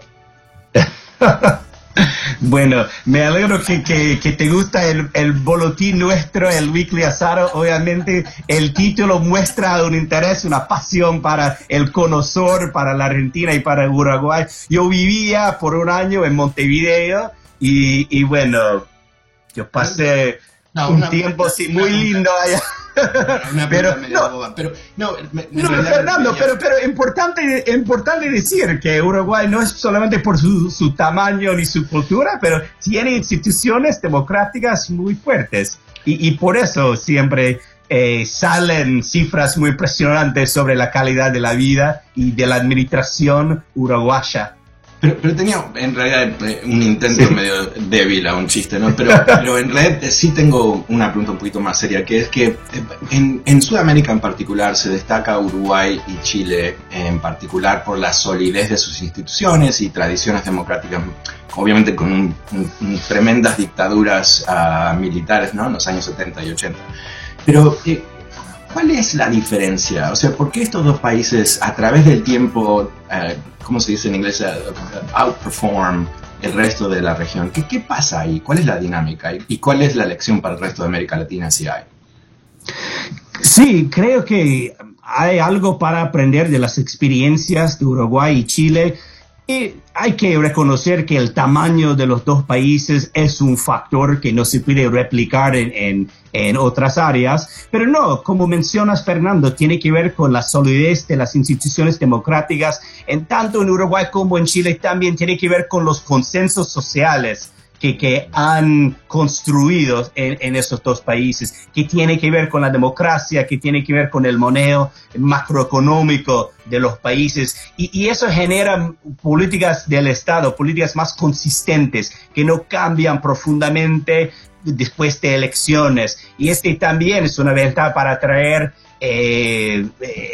Bueno, me alegro que, que, te gusta el, el, boletín nuestro, el Weekly Asado. Obviamente, el título muestra un interés, una pasión para el conocedor, para la Argentina y para Uruguay. Yo vivía por un año en Montevideo y, y bueno, yo pasé un tiempo así muy lindo allá. Pero, no, pero, no, Fernando, pero, pero importante, importante decir que Uruguay no es solamente por su, su tamaño ni su cultura, pero tiene instituciones democráticas muy fuertes. Y, y por eso siempre eh, salen cifras muy impresionantes sobre la calidad de la vida y de la administración uruguaya. Pero, tenía en realidad eh, un intento medio débil a un chiste, ¿no? Pero, pero en realidad eh, sí tengo una pregunta un poquito más seria, que es que eh, en, en, Sudamérica en particular se destaca Uruguay y Chile en particular por la solidez de sus instituciones y tradiciones democráticas, obviamente con tremendas dictaduras uh, militares, ¿no? En los años 70 y 80. Pero... ¿Cuál es la diferencia? O sea, ¿por qué estos dos países a través del tiempo, eh, ¿cómo se dice en inglés? Eh, outperform el resto de la región. ¿Qué, ¿Qué, pasa ahí? ¿Cuál es la dinámica? ¿Y cuál es la lección para el resto de América Latina si hay? Sí, creo que hay algo para aprender de las experiencias de Uruguay y Chile y hay que reconocer que el tamaño de los dos países es un factor que no se puede replicar en, en, otras áreas, pero no, como mencionas Fernando, tiene que ver con la solidez de las instituciones democráticas, en tanto en Uruguay como en Chile también tiene que ver con los consensos sociales que, que han construido en, en, esos dos países, que tiene que ver con la democracia, que tiene que ver con el moneo macroeconómico de los países. Y, y eso genera políticas del Estado, políticas más consistentes, que no cambian profundamente después de elecciones. Y este también es una ventaja para atraer eh,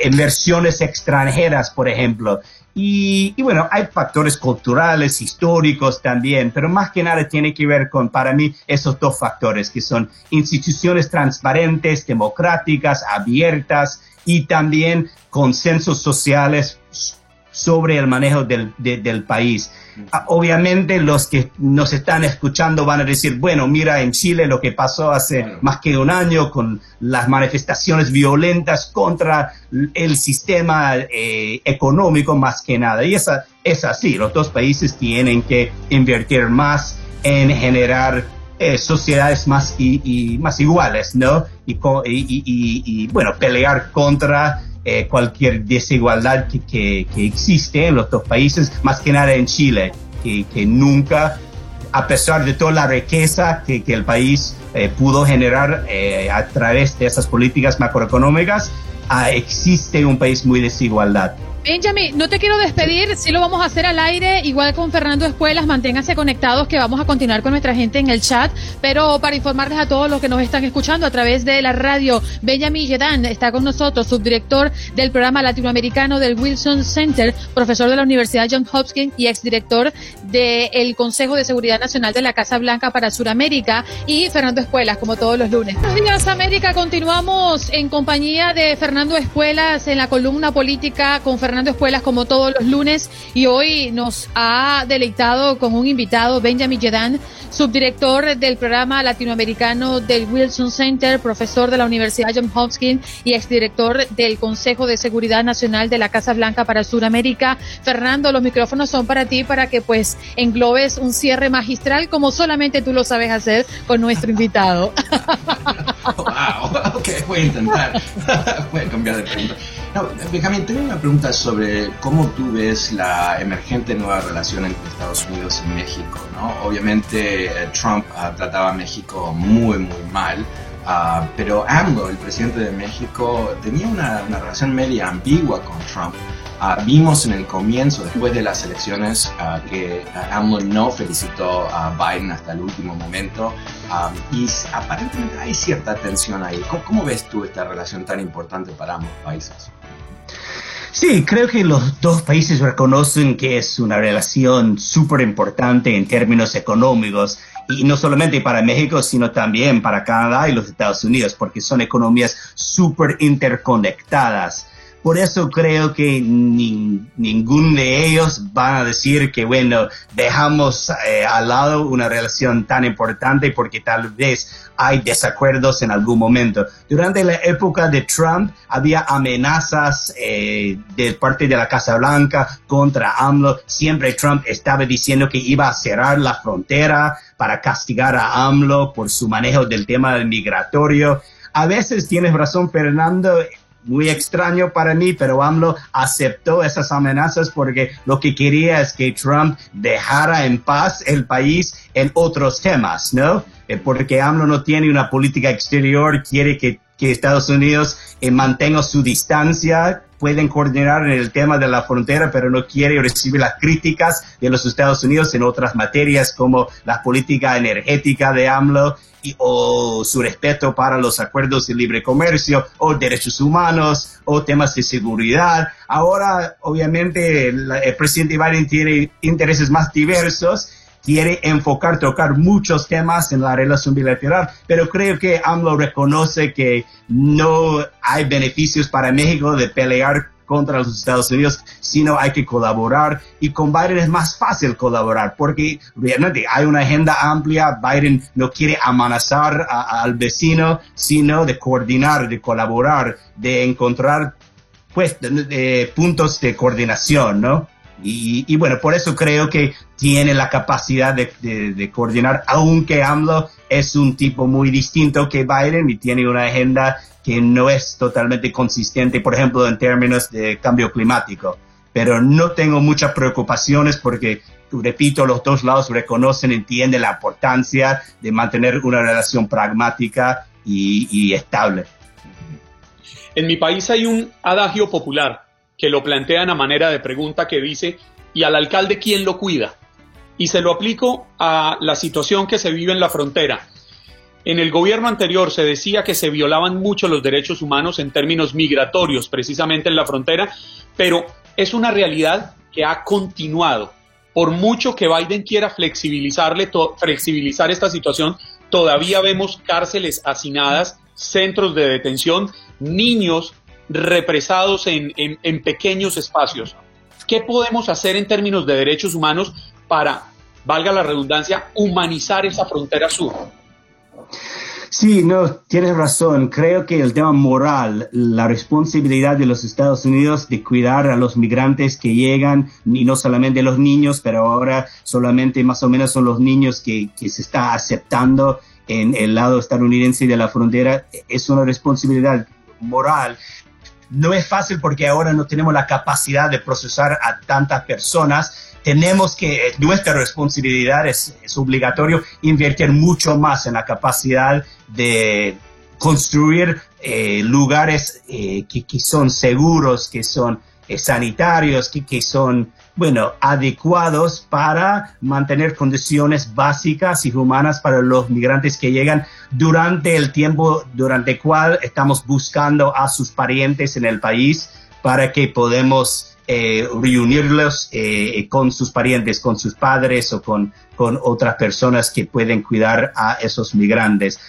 inversiones extranjeras, por ejemplo. Y, bueno, hay factores culturales, históricos también, pero más que nada tiene que ver con, para mí, esos dos factores, que son instituciones transparentes, democráticas, abiertas y también consensos sociales sobre el manejo del, del país. Ah, obviamente los que nos están escuchando van a decir, bueno, mira en Chile lo que pasó hace más que un año con las manifestaciones violentas contra el sistema eh, económico más que nada. Y esa, es así, los dos países tienen que invertir más en generar eh, sociedades más, y, más iguales, ¿no? Y, y, bueno, pelear contra eh, cualquier desigualdad que, que, existe en los dos países, más que nada en Chile, que, que nunca, a pesar de toda la riqueza que, el país eh, pudo generar a través de esas políticas macroeconómicas, ah, existe un país muy desigualdad. Benjamin, no te quiero despedir, sí lo vamos a hacer al aire, igual con Fernando Espuelas, manténganse conectados que vamos a continuar con nuestra gente en el chat, pero para informarles a todos los que nos están escuchando a través de la radio, Benjamin Yedan está con nosotros, subdirector del programa latinoamericano del Wilson Center, profesor de la Universidad John Hopkins y exdirector del Consejo de Seguridad Nacional de la Casa Blanca para Sudamérica, y Fernando Espuelas, como todos los lunes. Buenos días, América, continuamos en compañía de Fernando Espuelas en la columna política con Fernando Fernando Espuelas como todos los lunes y hoy nos ha deleitado con un invitado, Benjamin Yedan, subdirector del programa latinoamericano del Wilson Center, profesor de la Universidad John Hopkins y exdirector del Consejo de Seguridad Nacional de la Casa Blanca para Sudamérica. Fernando, los micrófonos son para ti para que pues englobes un cierre magistral como solamente tú lo sabes hacer con nuestro invitado. ok, voy a intentar. voy a cambiar de pregunta. No, Benjamín, tengo una pregunta sobre cómo tú ves la emergente nueva relación entre Estados Unidos y México. ¿no? Obviamente eh, Trump ah, trataba a México muy, muy mal, ah, pero AMLO, el presidente de México, tenía una, una relación media ambigua con Trump. Ah, vimos en el comienzo, después de las elecciones, que AMLO no felicitó a Biden hasta el último momento y aparentemente hay cierta tensión ahí. ¿Cómo, ves tú esta relación tan importante para ambos países? Sí, creo que los dos países reconocen que es una relación súper importante en términos económicos y no solamente para México, sino también para Canadá y los Estados Unidos, porque son economías súper interconectadas. Por eso creo que ni, ningún de ellos van a decir que, bueno, dejamos eh, al lado una relación tan importante porque tal vez hay desacuerdos en algún momento. Durante la época de Trump había amenazas eh, de parte de la Casa Blanca contra AMLO. Siempre Trump estaba diciendo que iba a cerrar la frontera para castigar a AMLO por su manejo del tema migratorio. A veces tienes razón, Fernando, muy extraño para mí, pero AMLO aceptó esas amenazas porque lo que quería es que Trump dejara en paz el país en otros temas, ¿no? Eh, porque AMLO no tiene una política exterior, quiere que, Estados Unidos eh, mantenga su distancia, pueden coordinar en el tema de la frontera, pero no quiere recibir las críticas de los Estados Unidos en otras materias como la política energética de AMLO o su respeto para los acuerdos de libre comercio o derechos humanos o temas de seguridad. Ahora, obviamente, el presidente Biden tiene intereses más diversos quiere enfocar, tocar muchos temas en la relación bilateral, pero creo que AMLO reconoce que no hay beneficios para México de pelear contra los Estados Unidos, sino hay que colaborar y con Biden es más fácil colaborar porque realmente hay una agenda amplia, Biden no quiere amenazar al vecino, sino de coordinar, de colaborar, de encontrar pues puntos de coordinación, ¿no? Y, bueno, por eso creo que tiene la capacidad de, de, coordinar, aunque AMLO es un tipo muy distinto que Biden y tiene una agenda que no es totalmente consistente, por ejemplo, en términos de cambio climático. Pero no tengo muchas preocupaciones porque, repito, los dos lados reconocen, entienden la importancia de mantener una relación pragmática y, y estable. En mi país hay un adagio popular que lo plantean a manera de pregunta que dice, ¿y al alcalde quién lo cuida? Y se lo aplico a la situación que se vive en la frontera. En el gobierno anterior se decía que se violaban mucho los derechos humanos en términos migratorios, precisamente en la frontera, pero es una realidad que ha continuado. Por mucho que Biden quiera flexibilizarle flexibilizar esta situación, todavía vemos cárceles hacinadas, centros de detención, niños represados en, en, pequeños espacios. ¿Qué podemos hacer en términos de derechos humanos para, valga la redundancia, humanizar esa frontera sur? Sí, no, tienes razón. Creo que el tema moral, la responsabilidad de los Estados Unidos de cuidar a los migrantes que llegan, y no solamente los niños, pero ahora solamente más o menos son los niños que, que se está aceptando en el lado estadounidense de la frontera, es una responsabilidad moral. No es fácil porque ahora no tenemos la capacidad de procesar a tantas personas, tenemos que, nuestra responsabilidad es, obligatorio invertir mucho más en la capacidad de construir eh, lugares eh, que, son seguros, que son eh, sanitarios, que, que son, bueno, adecuados para mantener condiciones básicas y humanas para los migrantes que llegan durante el tiempo durante el cual estamos buscando a sus parientes en el país para que podamos eh, reunirlos eh, con sus parientes, con sus padres o con, con otras personas que pueden cuidar a esos migrantes.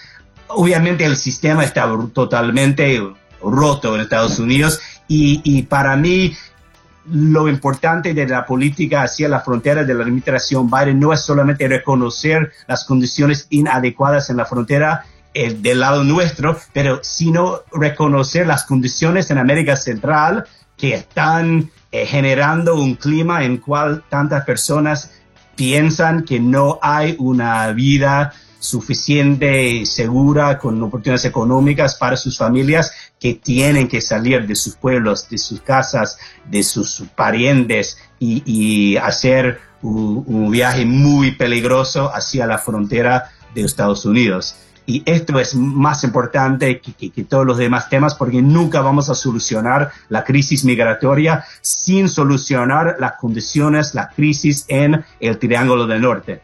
Obviamente el sistema está totalmente roto en Estados Unidos y, y para mí lo importante de la política hacia la frontera de la administración Biden no es solamente reconocer las condiciones inadecuadas en la frontera eh, del lado nuestro, pero sino reconocer las condiciones en América Central que están eh, generando un clima en cual tantas personas piensan que no hay una vida suficiente segura con oportunidades económicas para sus familias que tienen que salir de sus pueblos, de sus casas, de sus parientes y, hacer un, viaje muy peligroso hacia la frontera de Estados Unidos. Y esto es más importante que, todos los demás temas porque nunca vamos a solucionar la crisis migratoria sin solucionar las condiciones, la crisis en el Triángulo del Norte.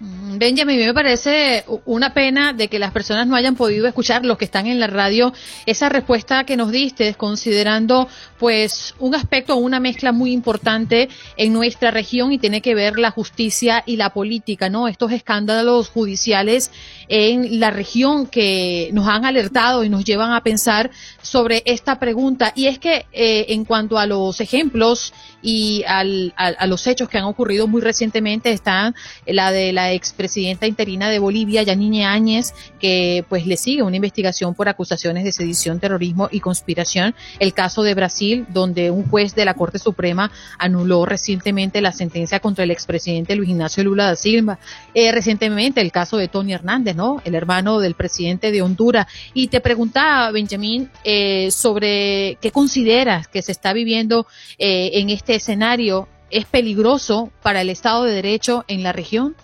Mm, Benjamin, me parece una pena de que las personas no hayan podido escuchar los que están en la radio esa respuesta que nos diste, considerando pues un aspecto, una mezcla muy importante en nuestra región y tiene que ver la justicia y la política, ¿no? Estos escándalos judiciales en la región que nos han alertado y nos llevan a pensar sobre esta pregunta. Y es que eh, en cuanto a los ejemplos y al, a, los hechos que han ocurrido muy recientemente están la de la expresidenta interina de Bolivia, Yanine Áñez, que pues le sigue una investigación por acusaciones de sedición, terrorismo y conspiración. El caso de Brasil, donde un juez de la Corte Suprema anuló recientemente la sentencia contra el expresidente Luis Ignacio Lula da Silva. Eh, recientemente el caso de Tony Hernández, ¿no? El hermano del presidente de Honduras. Y te preguntaba, Benjamín, eh, sobre qué consideras que se está viviendo eh, en este escenario es peligroso para el Estado de Derecho en la región?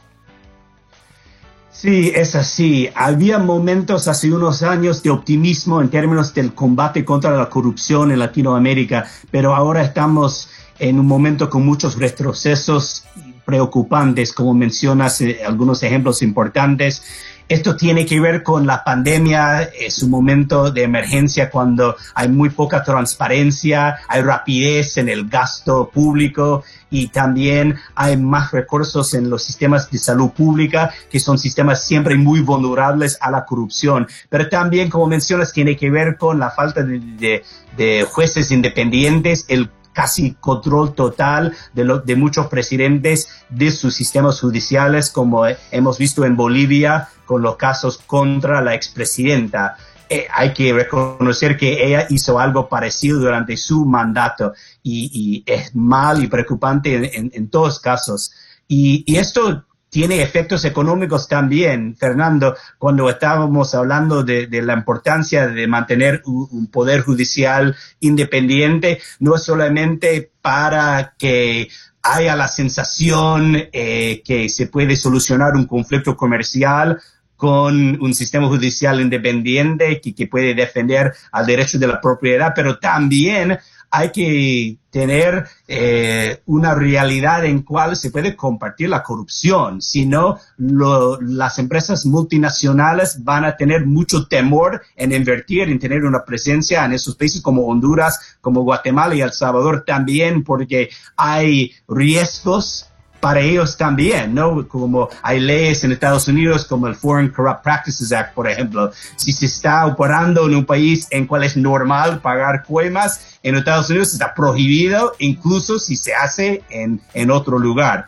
Sí, es así. Había momentos hace unos años de optimismo en términos del combate contra la corrupción en Latinoamérica, pero ahora estamos en un momento con muchos retrocesos preocupantes, como mencionas eh, algunos ejemplos importantes. Esto tiene que ver con la pandemia, es un momento de emergencia cuando hay muy poca transparencia, hay rapidez en el gasto público y también hay más recursos en los sistemas de salud pública, que son sistemas siempre muy vulnerables a la corrupción. Pero también, como mencionas, tiene que ver con la falta de, de jueces independientes, el casi control total de, de muchos presidentes de sus sistemas judiciales, como hemos visto en Bolivia con los casos contra la expresidenta. Eh, hay que reconocer que ella hizo algo parecido durante su mandato y, es mal y preocupante en, todos casos. Y, esto tiene efectos económicos también, Fernando, cuando estábamos hablando de, la importancia de mantener un, poder judicial independiente, no solamente para que haya la sensación eh, que se puede solucionar un conflicto comercial con un sistema judicial independiente que, que puede defender al derecho de la propiedad, pero también hay que tener eh, una realidad en cual se puede compartir la corrupción. Si no, las empresas multinacionales van a tener mucho temor en invertir, en tener una presencia en esos países como Honduras, como Guatemala y El Salvador también, porque hay riesgos para ellos también, ¿no? Como hay leyes en Estados Unidos como el Foreign Corrupt Practices Act, por ejemplo. Si se está operando en un país en cual es normal pagar coimas, en Estados Unidos está prohibido, incluso si se hace en, en otro lugar.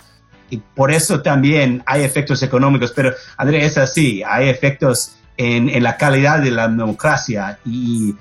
Y por eso también hay efectos económicos, pero Andrés, es así, hay efectos en, la calidad de la democracia y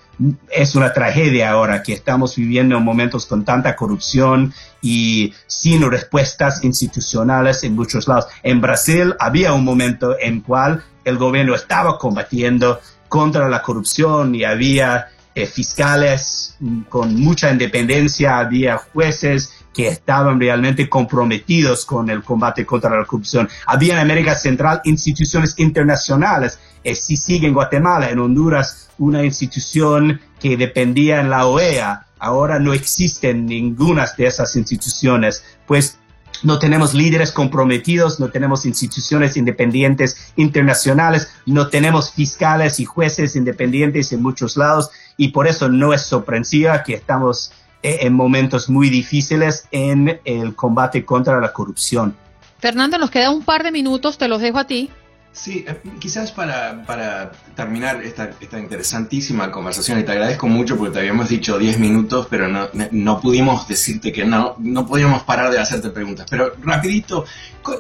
es una tragedia ahora que estamos viviendo en momentos con tanta corrupción y sin respuestas institucionales en muchos lados. En Brasil había un momento en cual el gobierno estaba combatiendo contra la corrupción y había eh, fiscales con mucha independencia, había jueces que estaban realmente comprometidos con el combate contra la corrupción. Había en América Central instituciones internacionales, eh, si sigue en Guatemala, en Honduras, una institución que dependía en la OEA. Ahora no existen ninguna de esas instituciones, pues no tenemos líderes comprometidos, no tenemos instituciones independientes internacionales, no tenemos fiscales y jueces independientes en muchos lados y por eso no es sorpresiva que estamos eh, en momentos muy difíciles en el combate contra la corrupción. Fernando, nos queda un par de minutos, te los dejo a ti. Sí, eh, quizás para, para terminar esta, esta, interesantísima conversación, y te agradezco mucho porque te habíamos dicho 10 minutos, pero no, no pudimos decirte que no, no podíamos parar de hacerte preguntas. Pero rapidito,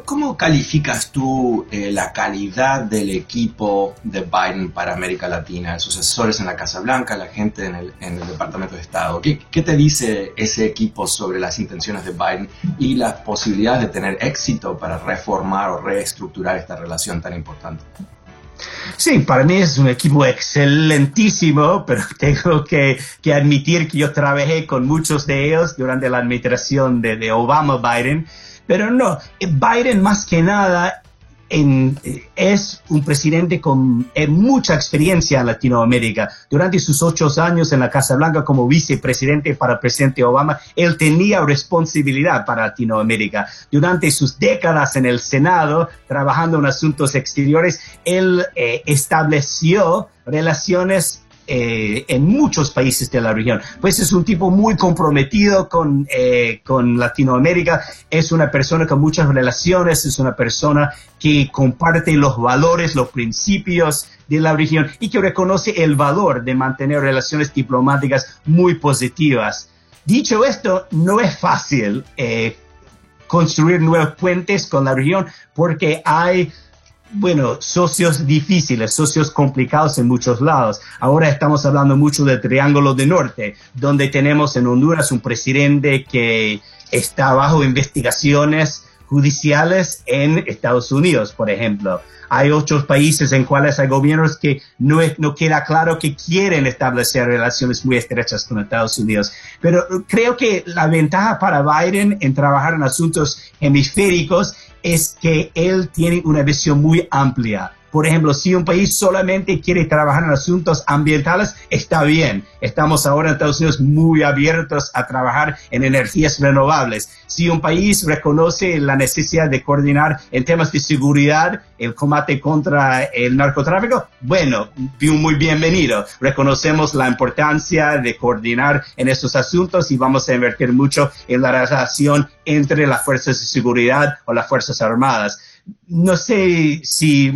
¿cómo calificas tú eh, la calidad del equipo de Biden para América Latina? Sus asesores en la Casa Blanca, la gente en el, en el Departamento de Estado. ¿Qué, ¿Qué te dice ese equipo sobre las intenciones de Biden y las posibilidades de tener éxito para reformar o reestructurar esta relación tan importante? Importante. Sí, para mí es un equipo excelentísimo, pero tengo que, admitir que yo trabajé con muchos de ellos durante la administración de, de Obama-Biden, pero no, Biden más que nada es un presidente con eh, mucha experiencia en Latinoamérica. Durante sus ocho años en la Casa Blanca como vicepresidente para el presidente Obama, él tenía responsabilidad para Latinoamérica. Durante sus décadas en el Senado, trabajando en asuntos exteriores, él eh, estableció relaciones eh, en muchos países de la región. Pues es un tipo muy comprometido con, eh, con Latinoamérica, es una persona con muchas relaciones, es una persona que comparte los valores, los principios de la región y que reconoce el valor de mantener relaciones diplomáticas muy positivas. Dicho esto, no es fácil eh, construir nuevos puentes con la región porque hay bueno, socios difíciles, socios complicados en muchos lados. Ahora estamos hablando mucho del Triángulo de Norte, donde tenemos en Honduras un presidente que está bajo investigaciones judiciales en Estados Unidos, por ejemplo. Hay otros países en cuales hay gobiernos que no, no queda claro que quieren establecer relaciones muy estrechas con Estados Unidos. Pero creo que la ventaja para Biden en trabajar en asuntos hemisféricos es que él tiene una visión muy amplia por ejemplo, si un país solamente quiere trabajar en asuntos ambientales, está bien. Estamos ahora en Estados Unidos muy abiertos a trabajar en energías renovables. Si un país reconoce la necesidad de coordinar en temas de seguridad, el combate contra el narcotráfico, bueno, muy bienvenido. Reconocemos la importancia de coordinar en estos asuntos y vamos a invertir mucho en la relación entre las fuerzas de seguridad o las fuerzas armadas no sé si,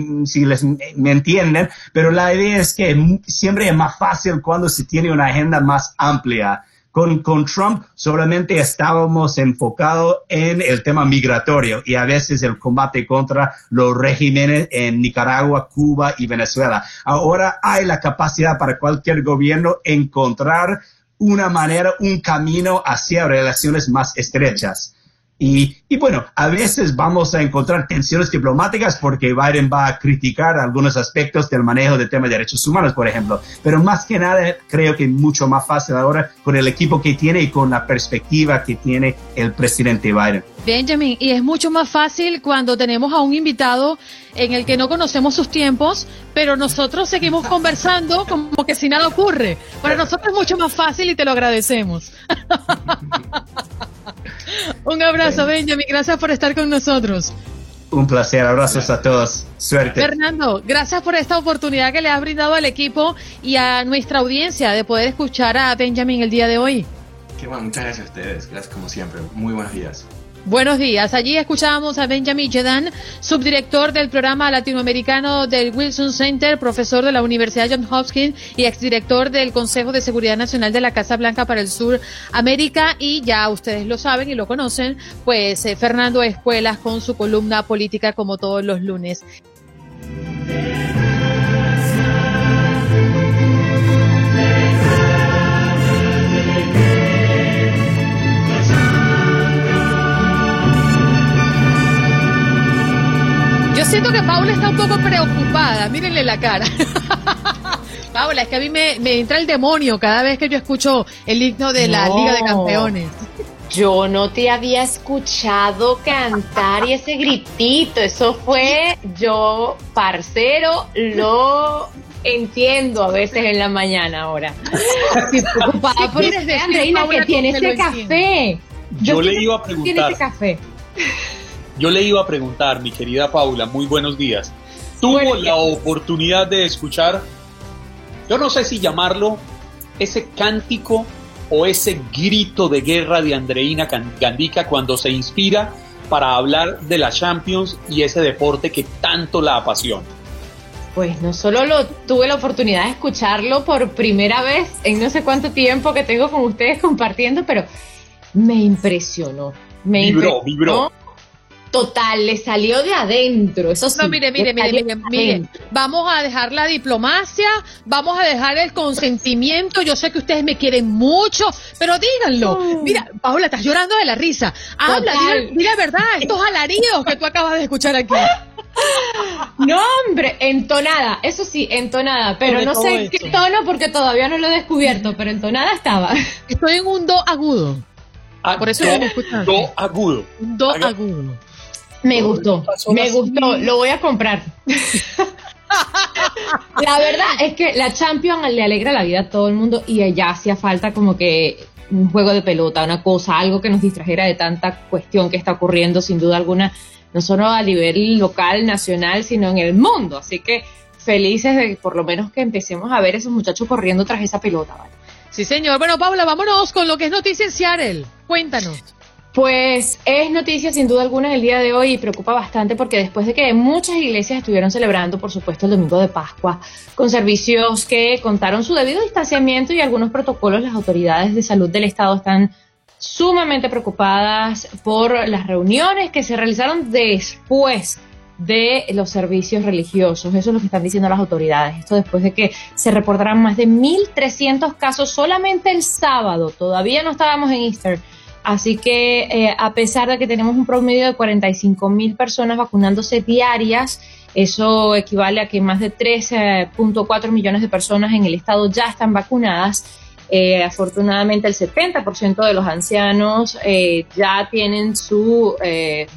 les, me entienden, pero la idea es que siempre es más fácil cuando se tiene una agenda más amplia. Con, con Trump solamente estábamos enfocados en el tema migratorio y a veces el combate contra los regímenes en Nicaragua, Cuba y Venezuela. Ahora hay la capacidad para cualquier gobierno encontrar una manera, un camino hacia relaciones más estrechas. Y, y, bueno, a veces vamos a encontrar tensiones diplomáticas porque Biden va a criticar algunos aspectos del manejo del tema de derechos humanos, por ejemplo. Pero más que nada, creo que es mucho más fácil ahora con el equipo que tiene y con la perspectiva que tiene el presidente Biden. Benjamin, y es mucho más fácil cuando tenemos a un invitado en el que no conocemos sus tiempos, pero nosotros seguimos conversando como que si nada ocurre. Para nosotros es mucho más fácil y te lo agradecemos. Un abrazo, Benjamin. Gracias por estar con nosotros. Un placer, abrazos a todos. Suerte. Fernando, gracias por esta oportunidad que le has brindado al equipo y a nuestra audiencia de poder escuchar a Benjamin el día de hoy. Qué bueno, muchas gracias a ustedes. Gracias como siempre. Muy buenos días. Buenos días. Allí escuchábamos a Benjamin Jedan, subdirector del programa latinoamericano del Wilson Center, profesor de la Universidad Johns Hopkins y exdirector del Consejo de Seguridad Nacional de la Casa Blanca para el Sur América. Y ya ustedes lo saben y lo conocen, pues eh, Fernando Espuelas con su columna política como todos los lunes. Siento que Paula está un poco preocupada. Mírenle la cara. Paula, es que a mí me, entra el demonio cada vez que yo escucho el himno de la Liga de Campeones. Yo no te había escuchado cantar y ese gritito, eso fue yo, parcero, lo entiendo a veces en la mañana ahora. preocupada por Andreina que tiene ese café. Yo, le iba a preguntar. Tiene ese café. Yo le iba a preguntar, mi querida Paula, muy buenos días. ¿Tuvo la oportunidad de escuchar, yo no sé si llamarlo, ese cántico o ese grito de guerra de Andreina Gandica cuando se inspira para hablar de la Champions y ese deporte que tanto la apasiona? Pues no solo lo tuve la oportunidad de escucharlo por primera vez en no sé cuánto tiempo que tengo con ustedes compartiendo, pero me impresionó. Me vibró, vibró total, le salió de adentro. Eso sí. No, mire, mire, mire, mire, Vamos a dejar la diplomacia, vamos a dejar el consentimiento. Yo sé que ustedes me quieren mucho, pero díganlo. Mira, Paula, estás llorando de la risa. Habla, mira, verdad, estos alaridos que tú acabas de escuchar aquí. No, hombre, entonada, eso sí, entonada, pero no sé qué tono porque todavía no lo he descubierto, pero entonada estaba. Estoy en un do agudo. Ah, Por eso do, escuchando. Do agudo. Do agudo. Me gustó, me gustó, lo voy a comprar. la verdad es que la Champions le alegra la vida a todo el mundo y ya hacía falta como que un juego de pelota, una cosa, algo que nos distrajera de tanta cuestión que está ocurriendo sin duda alguna, no solo a nivel local, nacional, sino en el mundo. Así que felices de por lo menos que empecemos a ver esos muchachos corriendo tras esa pelota. Sí, señor. Bueno, Paula, vámonos con lo que es noticia en Seattle. Cuéntanos. Pues es noticia sin duda alguna el día de hoy y preocupa bastante porque después de que muchas iglesias estuvieron celebrando, por supuesto, el domingo de Pascua, con servicios que contaron su debido distanciamiento y algunos protocolos, las autoridades de salud del Estado están sumamente preocupadas por las reuniones que se realizaron después de los servicios religiosos. Eso es lo que están diciendo las autoridades. Esto después de que se reportaran más de 1.300 casos solamente el sábado. Todavía no estábamos en Easter Así que eh, a pesar de que tenemos un promedio de 45 mil personas vacunándose diarias, eso equivale a que más de 13.4 millones de personas en el estado ya están vacunadas. Eh, afortunadamente el 70% de los ancianos eh, ya tienen su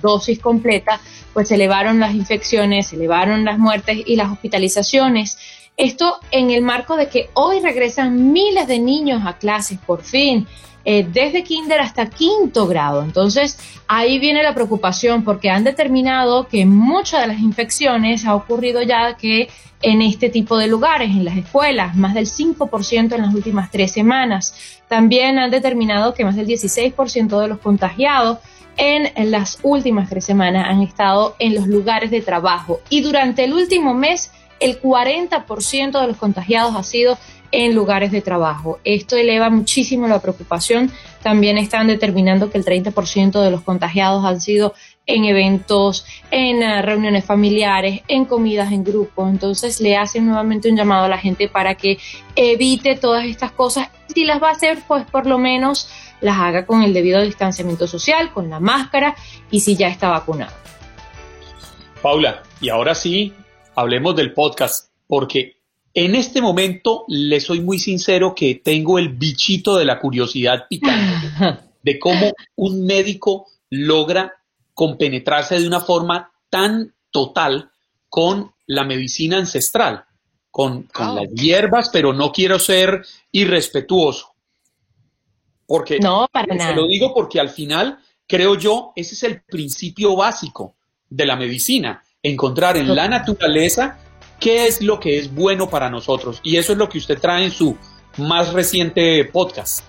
dosis completa, pues se elevaron las infecciones, se elevaron las muertes y las hospitalizaciones. Esto en el marco de que hoy regresan miles de niños a clases por fin. Eh, desde kinder hasta quinto grado. Entonces, ahí viene la preocupación porque han determinado que muchas de las infecciones ha ocurrido ya que en este tipo de lugares, en las escuelas, más del 5% en las últimas tres semanas. También han determinado que más del 16% de los contagiados en las últimas tres semanas han estado en los lugares de trabajo y durante el último mes el 40% de los contagiados ha sido en lugares de trabajo. Esto eleva muchísimo la preocupación. También están determinando que el 30% de los contagiados han sido en eventos, en uh, reuniones familiares, en comidas en grupo. Entonces le hacen nuevamente un llamado a la gente para que evite todas estas cosas. Si las va a hacer, pues por lo menos las haga con el debido distanciamiento social, con la máscara y si ya está vacunado. Paula, y ahora sí, hablemos del podcast, porque en este momento le soy muy sincero que tengo el bichito de la curiosidad picante de cómo un médico logra compenetrarse de una forma tan total con la medicina ancestral, con, ah, las hierbas, pero no quiero ser irrespetuoso. Porque no, para se lo digo porque al final creo yo ese es el principio básico de la medicina, encontrar en la naturaleza qué es lo que es bueno para nosotros. Y eso es lo que usted trae en su más reciente podcast.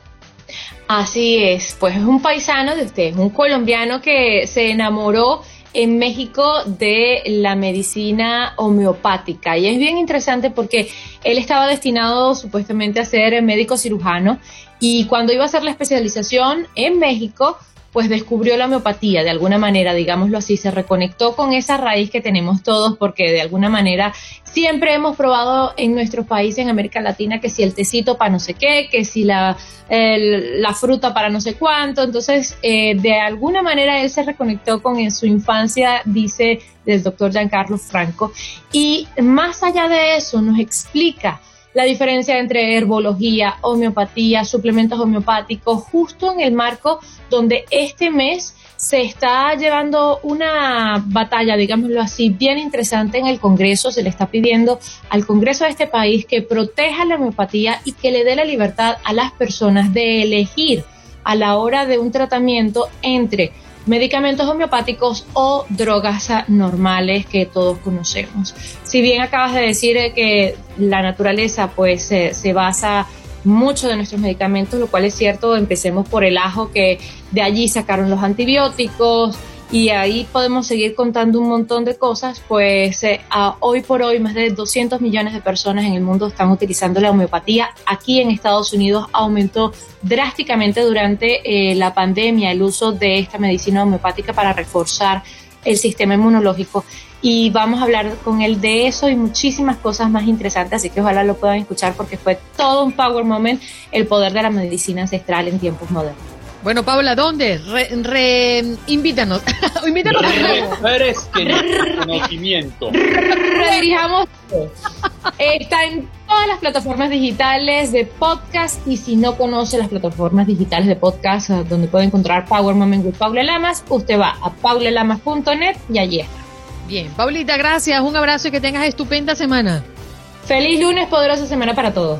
Así es, pues es un paisano de ustedes, un colombiano que se enamoró en México de la medicina homeopática. Y es bien interesante porque él estaba destinado supuestamente a ser médico cirujano y cuando iba a hacer la especialización en México, pues descubrió la homeopatía de alguna manera, digámoslo así, se reconectó con esa raíz que tenemos todos porque de alguna manera siempre hemos probado en nuestros países, en América Latina, que si el tecito para no sé qué, que si la, la fruta para no sé cuánto, entonces eh, de alguna manera él se reconectó con en su infancia, dice del doctor Giancarlo Franco, y más allá de eso nos explica la diferencia entre herbología, homeopatía, suplementos homeopáticos, justo en el marco donde este mes se está llevando una batalla, digámoslo así, bien interesante en el Congreso. Se le está pidiendo al Congreso de este país que proteja la homeopatía y que le dé la libertad a las personas de elegir a la hora de un tratamiento entre medicamentos homeopáticos o drogas normales que todos conocemos. Si bien acabas de decir que la naturaleza pues se basa mucho de nuestros medicamentos, lo cual es cierto, empecemos por el ajo que de allí sacaron los antibióticos, y ahí podemos seguir contando un montón de cosas, pues eh, hoy por hoy más de 200 millones de personas en el mundo están utilizando la homeopatía. Aquí en Estados Unidos aumentó drásticamente durante eh, la pandemia el uso de esta medicina homeopática para reforzar el sistema inmunológico y vamos a hablar con él de eso y muchísimas cosas más interesantes, así que ojalá lo puedan escuchar porque fue todo un power moment el poder de la medicina ancestral en tiempos modernos. Bueno, Paula, ¿dónde? Re, invítanos. invítanos conocimiento. Redirijamos. Está en todas las plataformas digitales de podcast y si no conoce las plataformas digitales de podcast eh, donde puede encontrar Power Moment with Paula Lamas, usted va a paulalamas.net y allí está. Bien, Paulita, gracias. Un abrazo y que tengas estupenda semana. Feliz lunes, poderosa semana para todos.